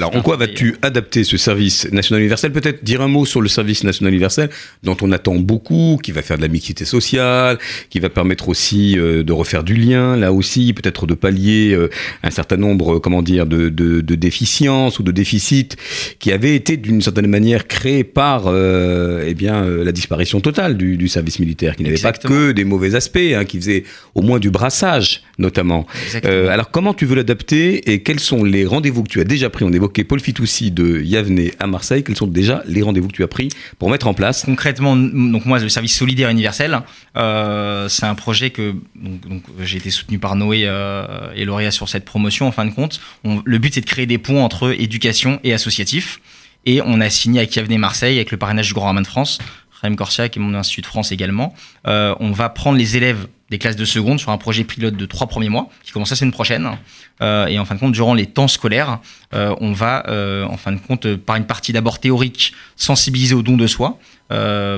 Alors, en quoi vas-tu adapter ce service national universel? Peut-être dire un mot sur le service national universel, dont on attend beaucoup, qui va faire de la mixité sociale, qui va permettre aussi euh, de refaire du lien, là aussi, peut-être de pallier euh, un certain nombre, euh, comment dire, de, de, de déficiences ou de déficits qui avaient été d'une certaine manière créés par, euh, eh bien, la disparition totale du, du service militaire, qui n'avait pas que des mauvais aspects, hein, qui faisait au moins du brassage, notamment. Alors, comment tu veux l'adapter et quels sont les rendez-vous que tu as déjà pris On évoquait Paul Fitoussi de Yavne à Marseille. Quels sont déjà les rendez-vous que tu as pris pour mettre en place Concrètement, donc moi, le service solidaire universel, euh, c'est un projet que j'ai été soutenu par Noé euh, et Lauréat sur cette promotion. En fin de compte, le but c'est de créer des ponts entre éducation et associatif. Et on a signé avec Yavne Marseille, avec le parrainage du Grand Ramin de France, Raim Corsiac et mon Institut de France également. Euh, on va prendre les élèves des classes de seconde sur un projet pilote de trois premiers mois qui commence la semaine prochaine. Euh, et en fin de compte, durant les temps scolaires, euh, on va, euh, en fin de compte, par une partie d'abord théorique, sensibiliser au don de soi,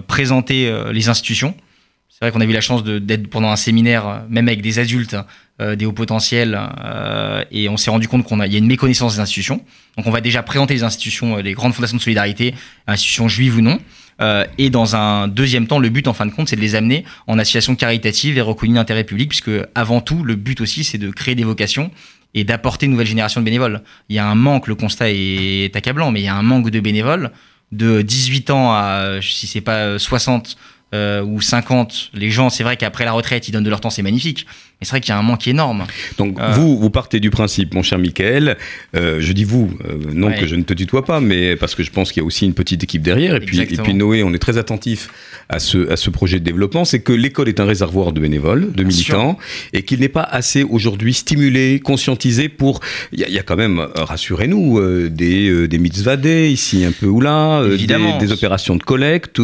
présenter les institutions. C'est vrai qu'on a eu la chance d'être pendant un séminaire, même avec des adultes, des hauts potentiels, et on s'est rendu compte qu'on a, il y a une méconnaissance des institutions. Donc on va déjà présenter les institutions, les grandes fondations de solidarité, institutions juives ou non. Euh, et dans un deuxième temps, le but, en fin de compte, c'est de les amener en association caritative et reconnue d'intérêt public, puisque avant tout, le but aussi, c'est de créer des vocations et d'apporter une nouvelle génération de bénévoles. Il y a un manque, le constat est accablant, mais il y a un manque de bénévoles de 18 ans à, si c'est pas 60 euh, ou 50, les gens, c'est vrai qu'après la retraite, ils donnent de leur temps, c'est magnifique. Mais c'est vrai qu'il y a un manque énorme. Donc Euh. vous, vous partez du principe, mon cher Michael, euh, je dis vous, euh, non Ouais. que je ne te tutoie pas, mais parce que je pense qu'il y a aussi une petite équipe derrière, et puis, et puis Noé, on est très attentif à ce, à ce projet de développement, c'est que l'école est un réservoir de bénévoles, de Bien militants, et qu'il n'est pas assez aujourd'hui stimulé, conscientisé pour... Il y, y a quand même, euh, rassurez-nous, euh, des, euh, des mitzvah day ici un peu ou là, euh, des, Évidemment. des opérations de collecte,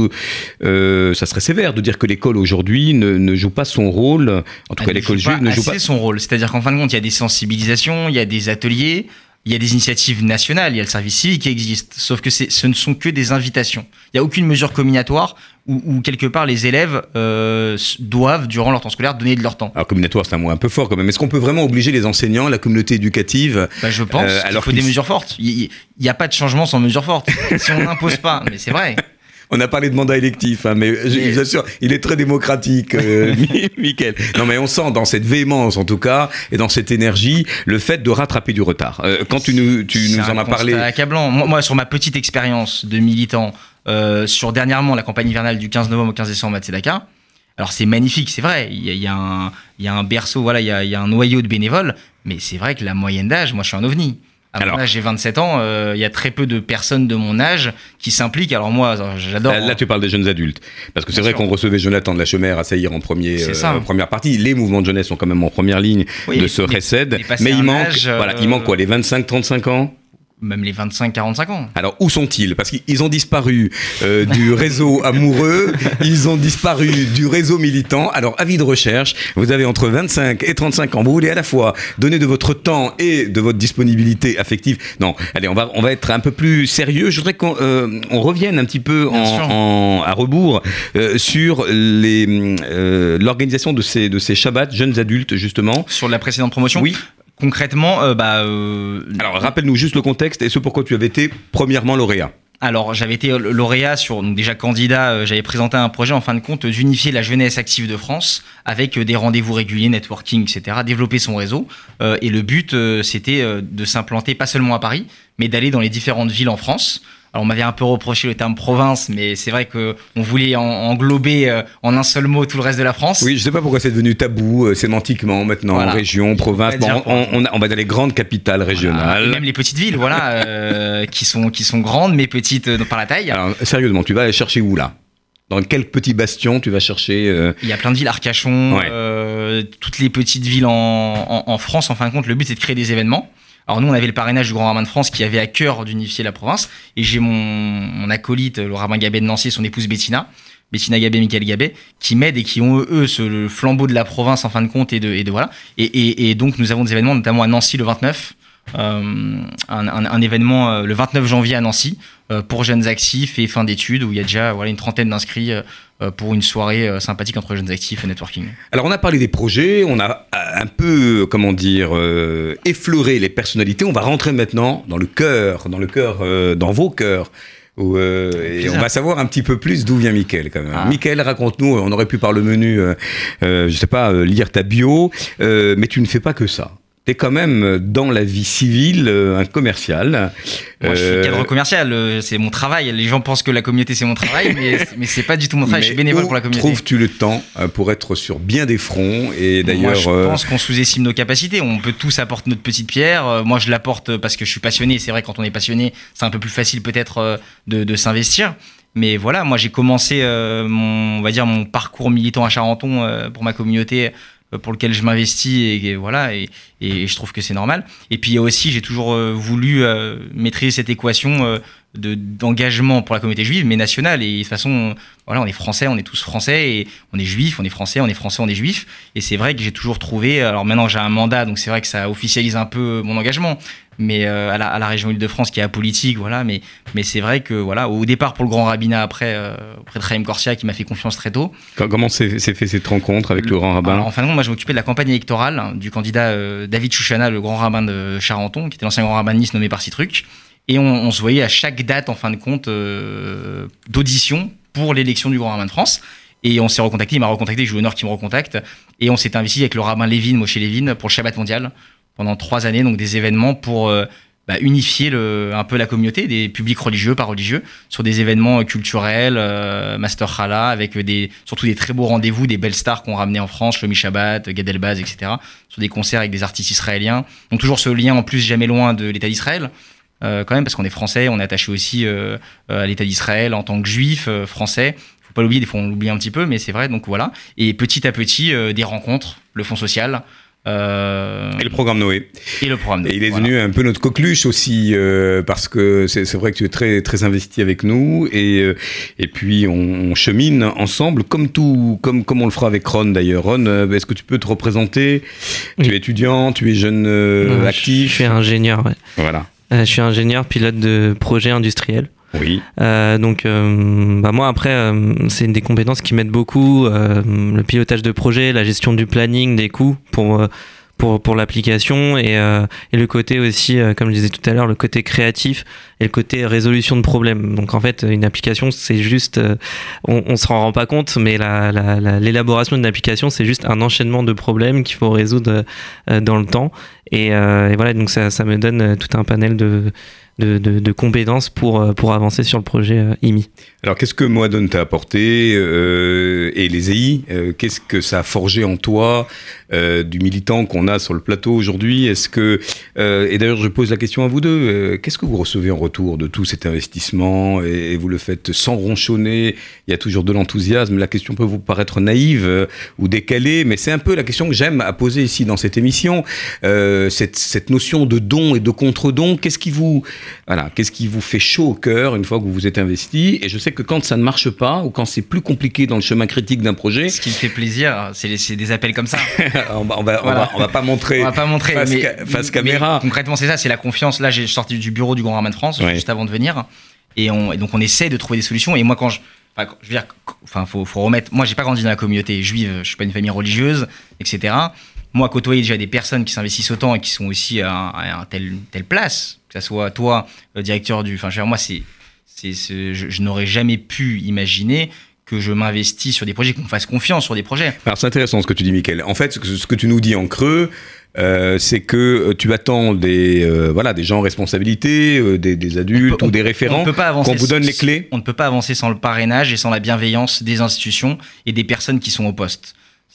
euh, ça serait sévère de dire que l'école aujourd'hui ne, ne joue pas son rôle, en tout Elle cas l'école juive ne joue assez pas... son rôle. C'est-à-dire qu'en fin de compte, il y a des sensibilisations, il y a des ateliers, il y a des initiatives nationales, il y a le service civique qui existe. Sauf que ce ne sont que des invitations. Il n'y a aucune mesure combinatoire où, où, quelque part les élèves euh, doivent, durant leur temps scolaire, donner de leur temps. Alors combinatoire, c'est un mot un peu fort quand même. Est-ce qu'on peut vraiment obliger les enseignants, la communauté éducative Bah, je pense Euh, qu'il alors faut des mesures fortes. Il n'y a pas de changement sans mesures fortes. si on n'impose pas, mais c'est vrai. On a parlé de mandat électif, hein, mais je vous assure, il est très démocratique, euh, Mi- Mickaël. Non, mais on sent dans cette véhémence, en tout cas, et dans cette énergie, le fait de rattraper du retard. Euh, quand tu nous, tu C'est nous en as parlé, constat accablant. Moi, moi, sur ma petite expérience de militant, euh, sur dernièrement la campagne hivernale du 15 novembre au 15 décembre à Tzedaka, alors c'est magnifique, c'est vrai. Il y a, il y a un, il y a un berceau, voilà, il y a, il y a un noyau de bénévoles, mais c'est vrai que la moyenne d'âge, moi je suis un ovni. À Alors- mon âge, j'ai 27 ans, euh, il y a très peu de personnes de mon âge qui s'impliquent. Alors moi, j'adore. là, là, tu parles des jeunes adultes. Parce que c'est vrai qu'on recevait Jonathan de la Chemère à Saillir en premier, C'est euh, ça. en première partie. Les mouvements de jeunesse sont quand même en première ligne Oui, de ce recède. mais il manque, âge, euh, voilà, il manque quoi, les 25-35 ans même les 25-45 ans. Alors où sont-ils? Parce qu'ils ont disparu euh, du réseau amoureux, ils ont disparu du réseau militant. Alors avis de recherche, vous avez entre 25 et 35 ans, vous voulez à la fois donner de votre temps et de votre disponibilité affective. Non, allez, on va, on va être un peu plus sérieux. Je voudrais qu'on euh, on revienne un petit peu en, en- à rebours euh, sur l'organisation de ces, de ces Shabbats jeunes adultes justement. Sur la précédente promotion, Oui. Concrètement, euh, bah, euh, Alors rappelle-nous juste le contexte et ce pourquoi tu avais été premièrement lauréat. Alors, j'avais été lauréat sur, donc déjà candidat, euh, j'avais présenté un projet en fin de compte d'unifier la jeunesse active de France avec euh, des rendez-vous réguliers, networking, etc., développer son réseau. Euh, et le but, euh, c'était euh, de s'implanter pas seulement à Paris, mais d'aller dans les différentes villes en France. Alors, on m'avait un peu reproché le terme province, mais c'est vrai que on voulait en- englober euh, en un seul mot tout le reste de la France. Oui, je sais pas pourquoi c'est devenu tabou euh, sémantiquement maintenant, Voilà. région, province. On va Bon, dire on, on, a- on va dans les grandes capitales régionales. Même les petites villes, voilà, euh, qui sont qui sont grandes mais petites euh, par la taille. Alors, sérieusement, tu vas aller chercher où là? Dans quel petit bastion tu vas chercher euh, Il y a plein de villes, Arcachon, Ouais. euh, toutes les petites villes en, en- en France. En fin de compte, le but c'est de créer des événements. Alors nous, on avait le parrainage du Grand Rabbin de France qui avait à cœur d'unifier la province. Et j'ai mon, acolyte, le rabbin Gabet de Nancy, et son épouse Bettina, Bettina Gabet, Michael Gabet, qui m'aident et qui ont eux ce, flambeau de la province en fin de compte et de, et de voilà. Et, donc nous avons des événements, notamment à Nancy le 29. euh, un, événement euh, le 29 janvier à Nancy euh, pour jeunes actifs et fin d'études où il y a déjà voilà, une trentaine d'inscrits pour une soirée euh, sympathique entre jeunes actifs et networking. Alors, on a parlé des projets, on a euh, un peu, comment dire, euh, effleuré les personnalités. On va rentrer maintenant dans le cœur, dans le cœur, euh, dans vos cœurs. Où, euh, et on va savoir un petit peu plus d'où vient Mickaël quand même. Ah. Mickaël, raconte-nous, on aurait pu par le menu, euh, euh, je sais pas, euh, lire ta bio, euh, mais tu ne fais pas que ça. Tu es quand même euh, dans la vie civile euh, un commercial. Moi, je Euh, suis cadre commercial, euh, c'est mon travail. Les gens pensent que la communauté c'est mon travail, mais, mais c'est pas du tout mon travail. je suis bénévole où pour la communauté. Trouves-tu le temps euh, pour être sur bien des fronts et Moi, d'ailleurs je euh, pense qu'on sous-estime nos capacités. On peut tous apporter notre petite pierre. Euh, Moi, je l'apporte parce que je suis passionné. C'est vrai, quand on est passionné, c'est un peu plus facile peut-être euh, de, de s'investir. Mais voilà, moi, j'ai commencé euh, mon, on va dire, mon parcours militant à Charenton euh, pour ma communauté, euh, pour lequel je m'investis et, voilà, et, je trouve que c'est normal. Et puis aussi, j'ai toujours euh, voulu euh, maîtriser cette équation de d'engagement pour la communauté juive, mais nationale. Et de toute façon, voilà, on est français, on est tous français, et on est juif, on est français, on est français, on est juif. Et c'est vrai que j'ai toujours trouvé. Alors maintenant, j'ai un mandat, donc c'est vrai que ça officialise un peu mon engagement. Mais euh, à, la, à la région Île-de-France, qui est apolitique, voilà. Mais, mais c'est vrai que voilà, au départ pour le grand rabbinat, après euh, auprès de Chaim Corsia, qui m'a fait confiance très tôt. co- comment s'est s'est fait cette rencontre avec le grand rabbin? Alors, en fin de compte, moi, je m'occupais de la campagne électorale hein, du candidat euh, David Chouchana, le grand rabbin de Charenton, qui était l'ancien grand rabbin de Nice nommé par Citruc. Et on, se voyait à chaque date, en fin de compte, euh, d'audition pour l'élection du grand rabbin de France. Et on s'est recontacté, il m'a recontacté, j'ai eu l'honneur qu'il me recontacte. Et on s'est investi avec le rabbin Lévin, Moshe Lévin, pour le Shabbat mondial pendant trois années, donc des événements pour euh, bah, unifier un peu la communauté, des publics religieux, pas religieux, sur des événements euh, culturels, Master Chala, avec surtout des très beaux rendez-vous, des belles stars qu'on ramenait en France, Shlomi Shabbat, Gad Elbaz, etc., sur des concerts avec des artistes israéliens. Donc toujours ce lien en plus jamais loin de l'État d'Israël. Euh, quand même, parce qu'on est français, on est attaché aussi euh, euh, à l'État d'Israël en tant que juif euh, français. Faut pas l'oublier, des fois on l'oublie un petit peu, mais c'est vrai. Donc voilà. Et petit à petit, euh, des rencontres, le Fonds social euh, Et le programme Noé. et le programme. Et il est Voilà. devenu un peu notre coqueluche aussi, euh, parce que c'est vrai que tu es très, très investi avec nous, et, euh, et puis on, on chemine ensemble, comme tout, comme, comme on le fera avec Ron d'ailleurs. Ron, est-ce que tu peux te représenter? Oui. Tu es étudiant, tu es jeune je- actif? Je suis ingénieur, ouais. Voilà. Euh, je suis ingénieur pilote de projet industriel. Oui. Euh, donc, euh, bah moi, après, euh, c'est une des compétences qui m'aident beaucoup. euh, le pilotage de projet, la gestion du planning, des coûts pour, euh, pour, pour l'application et, euh, et le côté aussi, euh, comme je disais tout à l'heure, le côté créatif et le côté résolution de problèmes. Donc, en fait, une application, c'est juste, euh, on, on se rend pas compte, mais la- la- la- l'élaboration d'une application, c'est juste un enchaînement de problèmes qu'il faut résoudre euh, dans le temps. Et, euh, et voilà, donc ça, ça me donne euh, tout un panel de, de, de- de compétences pour, euh, pour avancer sur le projet euh, IMI. Alors, qu'est-ce que Moadone t'a apporté euh, et les EI euh, Qu'est-ce que ça a forgé en toi euh, du militant qu'on a sur le plateau aujourd'hui? Est-ce que euh, et d'ailleurs, je pose la question à vous deux euh, qu'est-ce que vous recevez en retour de tout cet investissement? Et, et vous le faites sans ronchonner Il y a toujours de l'enthousiasme. La question peut vous paraître naïve euh, ou décalée, mais c'est un peu la question que j'aime à poser ici dans cette émission. Euh, cette, cette notion de don et de contre-don, qu'est-ce qui vous voilà, qu'est-ce qui vous fait chaud au cœur une fois que vous vous êtes investi? Et je sais que quand ça ne marche pas ou quand c'est plus compliqué dans le chemin critique d'un projet, Ce qui me fait plaisir, c'est des appels comme ça. on va, on va, on Voilà. va, on va pas montrer. On va pas montrer, face, mais, ca- face mais caméra. concrètement, c'est ça, c'est la confiance. Là, j'ai sorti du bureau du Grand Ramen de France juste avant de venir, et, on, et donc on essaie de trouver des solutions. Et moi, quand je, enfin, je veux dire, enfin, faut, faut remettre. Moi, j'ai pas grandi dans la communauté juive. Je suis pas une famille religieuse, etc. Moi, côtoyer déjà des personnes qui s'investissent autant et qui sont aussi à, telle place, que ça soit toi, le directeur du, enfin, moi, c'est, c'est, c'est- je, je n'aurais jamais pu imaginer que je m'investis sur des projets, qu'on me fasse confiance sur des projets. Alors c'est intéressant ce que tu dis, Mickaël. En fait, ce que, ce que tu nous dis en creux, euh, c'est que euh, tu attends des, euh, voilà, des gens en responsabilité, euh, des, des adultes On peut- ou des On référents, ne peut pas avancer qu'on vous donne les clés. On ne peut pas avancer sans le parrainage et sans la bienveillance des institutions et des personnes qui sont au poste.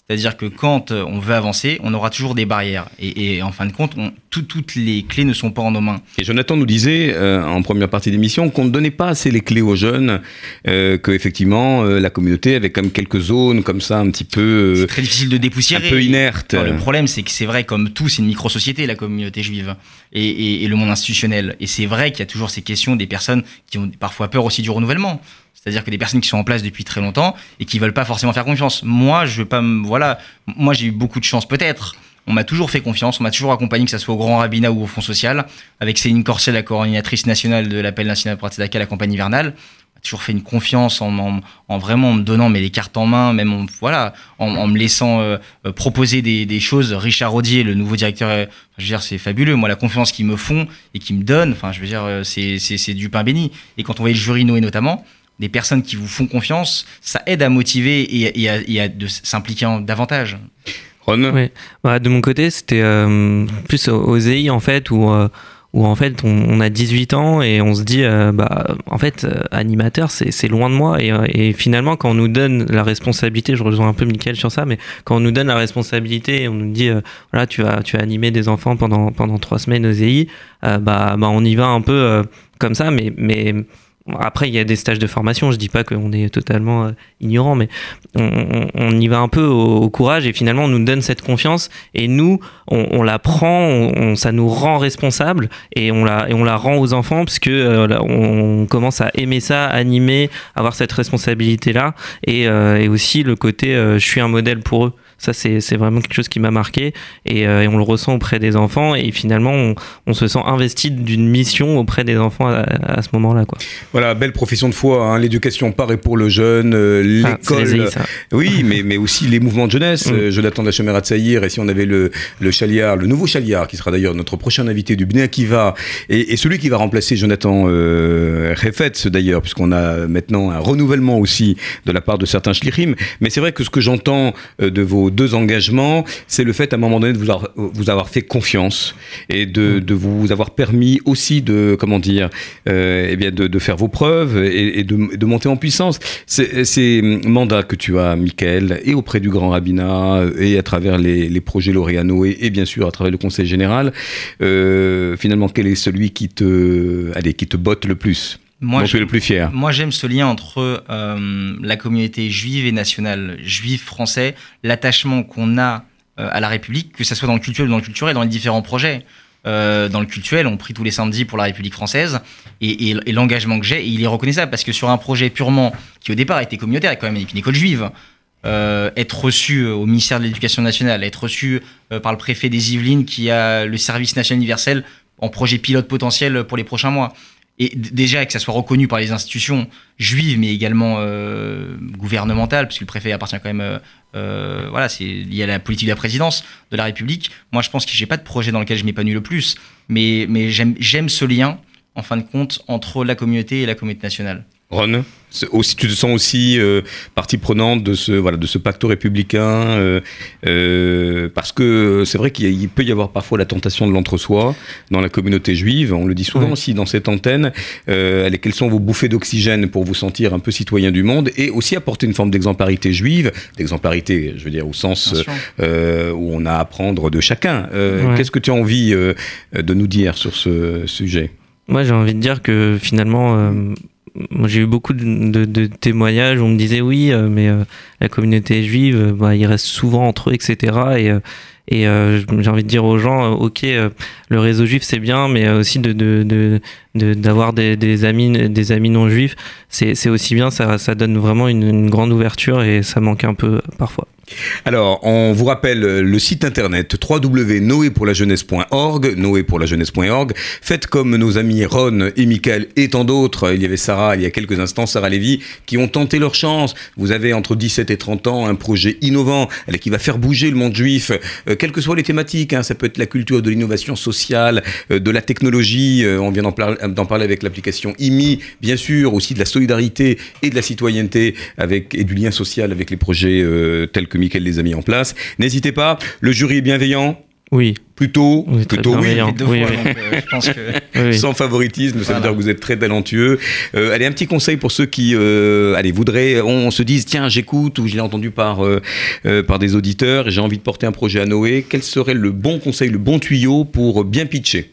C'est-à-dire que quand euh, on veut avancer, on aura toujours des barrières. Et, et en fin de compte, on- tout- toutes les clés ne sont pas en nos mains. Et Jonathan nous disait euh, en première partie d'émission qu'on ne donnait pas assez les clés aux jeunes, euh, que effectivement euh, la communauté avait quand même quelques zones comme ça un petit peu, C'est très difficile de un dépoussiérer. peu inertes. Non, le problème, c'est que c'est vrai, comme tout, c'est une micro-société, la communauté juive, et, et- et le monde institutionnel. Et c'est vrai qu'il y a toujours ces questions des personnes qui ont parfois peur aussi du renouvellement. C'est-à-dire que des personnes qui sont en place depuis très longtemps et qui veulent pas forcément faire confiance. Moi, je veux pas me, voilà, moi j'ai eu beaucoup de chance peut-être. On m'a toujours fait confiance, on m'a toujours accompagné, que ce soit au Grand Rabbinat ou au Fonds Social, avec Céline Corset, la coordinatrice nationale de l'appel national pour Tzedaka, la campagne hivernale. On m'a toujours fait une confiance en, en, en vraiment me donnant mais les cartes en main, même en, voilà, en, me laissant euh, euh, proposer des, choses. Richard Rodier, le nouveau directeur, euh, je veux dire, c'est fabuleux. Moi, la confiance qu'ils me font et qu'ils me donnent, enfin, je veux dire, c'est c'est- du pain béni. Et quand on voyait le jury Noé notamment, des personnes qui vous font confiance, ça aide à motiver et, et à, et à de s'impliquer en- davantage. Ron. Bah, de mon côté, c'était euh, plus au- aux EI en fait où euh, où en fait on, on a 18 ans et on se dit euh, bah en fait euh, animateur c'est loin de moi et, euh, et finalement quand on nous donne la responsabilité, je rejoins un peu Mickaël sur ça, mais quand on nous donne la responsabilité et on nous dit euh, voilà tu vas tu vas animer des enfants pendant pendant trois semaines aux EI, euh, bah bah on y va un peu euh, comme ça, mais mais après, il y a des stages de formation. Je dis pas qu'on est totalement euh, ignorant, mais on, y va un peu au, courage et finalement, on nous donne cette confiance et nous, on, la prend, ça nous rend responsable et on la, et on la rend aux enfants parce que euh, on commence à aimer ça, animer, avoir cette responsabilité-là et, euh, aussi le côté je suis un modèle pour eux. Ça, c'est vraiment quelque chose qui m'a marqué et, euh, et on le ressent auprès des enfants et finalement, on, on se sent investi d'une mission auprès des enfants à, à ce moment-là. Voilà, belle profession de foi, hein, l'éducation par et pour le jeune, euh, Ah, l'école. Ça. Oui, mais, mais aussi les mouvements de jeunesse. Mm. Euh, Jonathan de la Chomera de Saïr, et si on avait le, le Chaliard, le nouveau Chaliard, qui sera d'ailleurs notre prochain invité du Bnei Akiva, et, et celui qui va remplacer Jonathan euh, Refetz, d'ailleurs, puisqu'on a maintenant un renouvellement aussi de la part de certains shlichim. Mais c'est vrai que ce que j'entends euh, de vos deux engagements, c'est le fait à un moment donné de vous avoir, vous avoir fait confiance et de, de vous avoir permis aussi de, comment dire, euh, eh bien de, de faire vos preuves et, et de, de monter en puissance. C'est- Ces mandats que tu as, Michael, et auprès du Grand Rabbinat, euh, et à travers les, les projets Lauréano, et, et bien sûr à travers le Conseil Général, euh, finalement, quel est celui qui te, allez, qui te botte le plus? Moi, dont je- tu es le plus fier Moi, j'aime ce lien entre euh, la communauté juive et nationale, juif français, l'attachement qu'on a euh, à la République, que ce soit dans le culturel ou dans le culturel, dans les différents projets. Euh, dans le culturel, on prie tous les samedis pour la République française, et, et- et l'engagement que j'ai, il est reconnaissable, parce que sur un projet purement, qui au départ était communautaire, quand même avec une école juive, euh, être reçu au ministère de l'Éducation nationale, être reçu euh, par le préfet des Yvelines qui a le service national universel en projet pilote potentiel pour les prochains mois. Et déjà que ça soit reconnu par les institutions juives, mais également euh, gouvernementales, puisque le préfet appartient quand même, euh, euh, voilà, c'est lié à la politique de la présidence de la République. Moi, je pense que j'ai pas de projet dans lequel je m'épanouis le plus, mais, j'aime ce lien, en fin de compte, entre la communauté et la communauté nationale. Ron aussi, tu te sens aussi euh, partie prenante de ce, voilà, de ce pacte républicain euh, euh, parce que c'est vrai qu'il peut y avoir parfois la tentation de l'entre-soi dans la communauté juive. On le dit souvent Ouais. aussi dans cette antenne. Allez, quelles sont vos bouffées d'oxygène pour vous sentir un peu citoyen du monde et aussi apporter une forme d'exemplarité juive, d'exemplarité, je veux dire au sens où on a à apprendre de chacun. Ouais. Qu'est-ce que tu as envie de nous dire sur ce sujet? Moi, j'ai envie de dire que finalement, j'ai eu beaucoup de, témoignages on me disait oui, euh, mais euh, la communauté juive, euh, bah, ils restent souvent entre eux, etc. Et, j'ai envie de dire aux gens, ok, le réseau juif c'est bien, mais aussi de d'avoir des, amis des amis non juifs, c'est aussi bien. Ça, donne vraiment une, grande ouverture et ça manque un peu parfois. Alors, on vous rappelle euh, le site internet www.noépourlajeunesse.org, noépourlajeunesse.org. Faites comme nos amis Ron et Michael et tant d'autres. Il y avait Sarah il y a quelques instants, Sarah Lévy, qui ont tenté leur chance. Vous avez entre 17 et 30 ans un projet innovant allez, qui va faire bouger le monde juif, euh, quelles que soient les thématiques. hein. ça peut être la culture de l'innovation sociale, euh, de la technologie. euh, on vient d'en par- d'en parler avec l'application IMI, bien sûr, aussi de la solidarité et de la citoyenneté avec, et du lien social avec les projets euh, tels que Mickaël les a mis en place. N'hésitez pas, le jury est bienveillant. Oui. Plutôt, Oui, plutôt oui. Deux Oui, fois, oui. donc, euh, je pense que. Sans favoritisme, ça veut Voilà. dire que vous êtes très talentueux. Euh, allez, un petit conseil pour ceux qui, euh, allez, voudraient, on, se dise, tiens, j'écoute ou je l'ai entendu par, par des auditeurs et j'ai envie de porter un projet à Noé. Quel serait le bon conseil, le bon tuyau pour bien pitcher?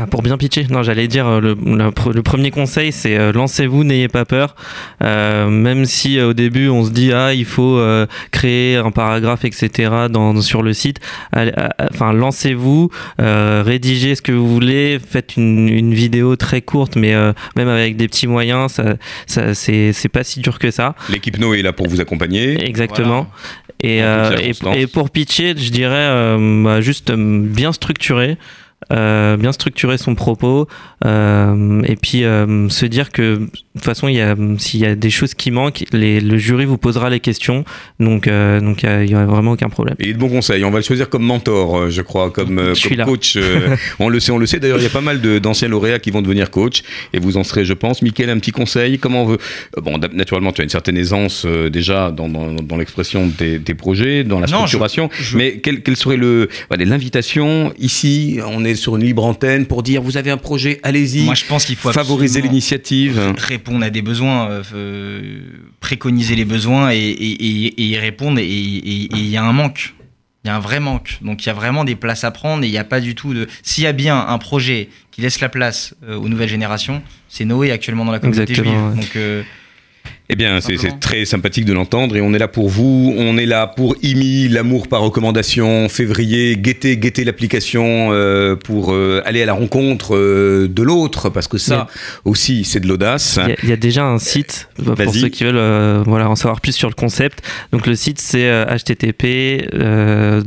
Ah, pour bien pitcher Non, j'allais dire, euh, le, le pre- le premier conseil, c'est euh, lancez-vous, n'ayez pas peur. Euh, même si euh, au début, on se dit, ah, il faut créer un paragraphe, etc., dans, sur le site. Enfin, lancez-vous, rédigez ce que vous voulez, faites une, une vidéo très courte, mais même avec des petits moyens, ça, ça, c'est c'est pas si dur que ça. L'équipe Noé est là pour vous accompagner. Exactement. Et, et, pour pitcher, je dirais bah, juste bien structurer. Euh, bien structurer son propos euh, et puis euh, se dire que de toute façon s'il y a des choses qui manquent les, le jury vous posera les questions donc euh, donc il y a- il y, a vraiment aucun problème Et de bons conseils, on va le choisir comme mentor, je crois, comme, Je coach. on le sait, on le sait. D'ailleurs, il y a pas mal de- d'anciens lauréats qui vont devenir coach, et vous en serez, je pense. Mickaël, un petit conseil. Comment on veut Bon, naturellement, tu as une certaine aisance euh, déjà dans, dans, dans l'expression de tes, tes projets, dans la Non, je- structuration. je- Mais quel, quel serait le voilà, l'invitation ici On est sur une libre antenne pour dire vous avez un projet, allez-y. Moi, je pense qu'il faut favoriser l'initiative. répondre à des besoins, euh, euh, préconiser les besoins et, et- et- et y répondre. Et il y a un manque. Il y a un vrai manque. Donc il y a vraiment des places à prendre et il n'y a pas du tout de. S'il y a bien un projet qui laisse la place euh, aux nouvelles générations, c'est Noé actuellement dans la communauté Exactement, juive. ouais. Donc euh, Eh bien, c'est c'est très sympathique de l'entendre et on est là pour vous. On est là pour IMI, l'amour par recommandation, février, guettez, guettez l'application euh, pour euh, aller à la rencontre euh, de l'autre parce que ça aussi, c'est de l'audace. Il y, a, il y a déjà un site euh, pour ceux qui veulent euh, voilà, en savoir plus sur le concept. Donc le site c'est euh, http euh,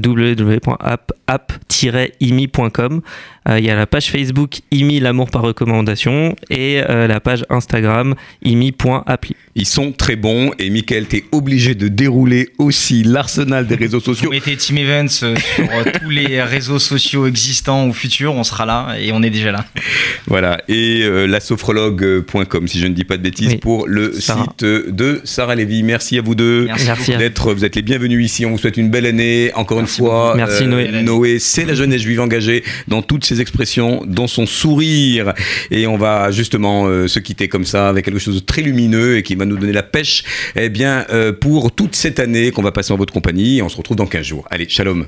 Euh, il y a la page Facebook IMI l'amour par recommandation et euh, la page Instagram imi.appli. Ils sont très bons et Michael, t'es obligé de dérouler aussi l'arsenal des réseaux vous sociaux. mettez Team Events euh, sur tous les réseaux sociaux existants ou futurs, on sera là et on est déjà là. Voilà, et euh, lasophrologue.com, si je ne dis pas de bêtises, Oui. pour le Sarah. site de Sarah Lévy. Merci à vous deux. D'être, vous êtes les bienvenus ici. On vous souhaite une belle année. Encore Merci une fois, euh. Merci, Noé. Noé, c'est la jeunesse juive engagée dans toutes ses expressions, dans son sourire. Et on va justement euh, se quitter comme ça avec quelque chose de très lumineux et qui va nous donner la pêche, eh bien, euh, pour toute cette année qu'on va passer en votre compagnie. Et on se retrouve dans 15 jours. Allez, shalom.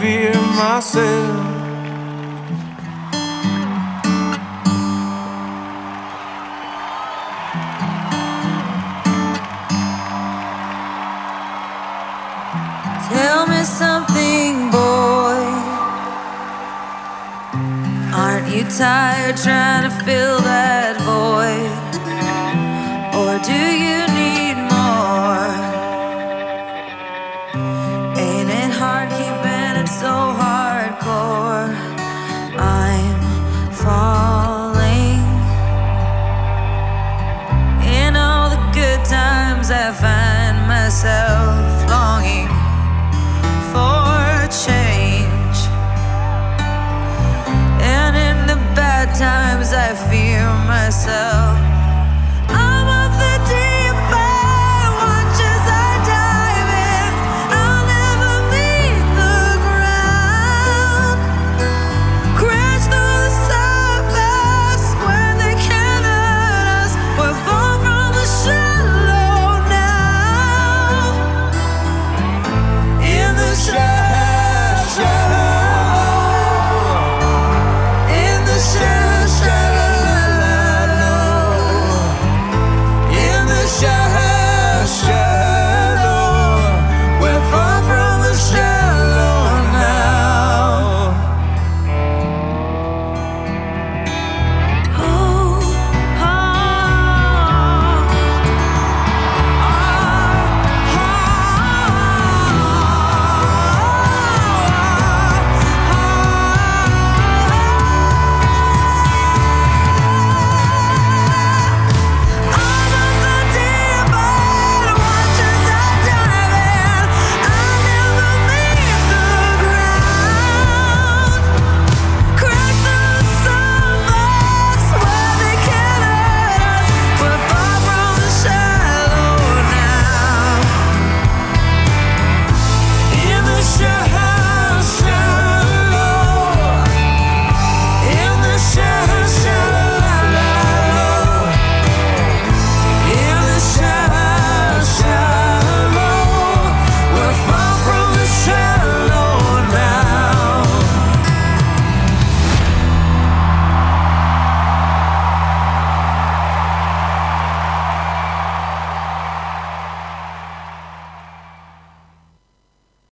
Fear myself. Tell me something, boy. Aren't you tired trying to fill that myself.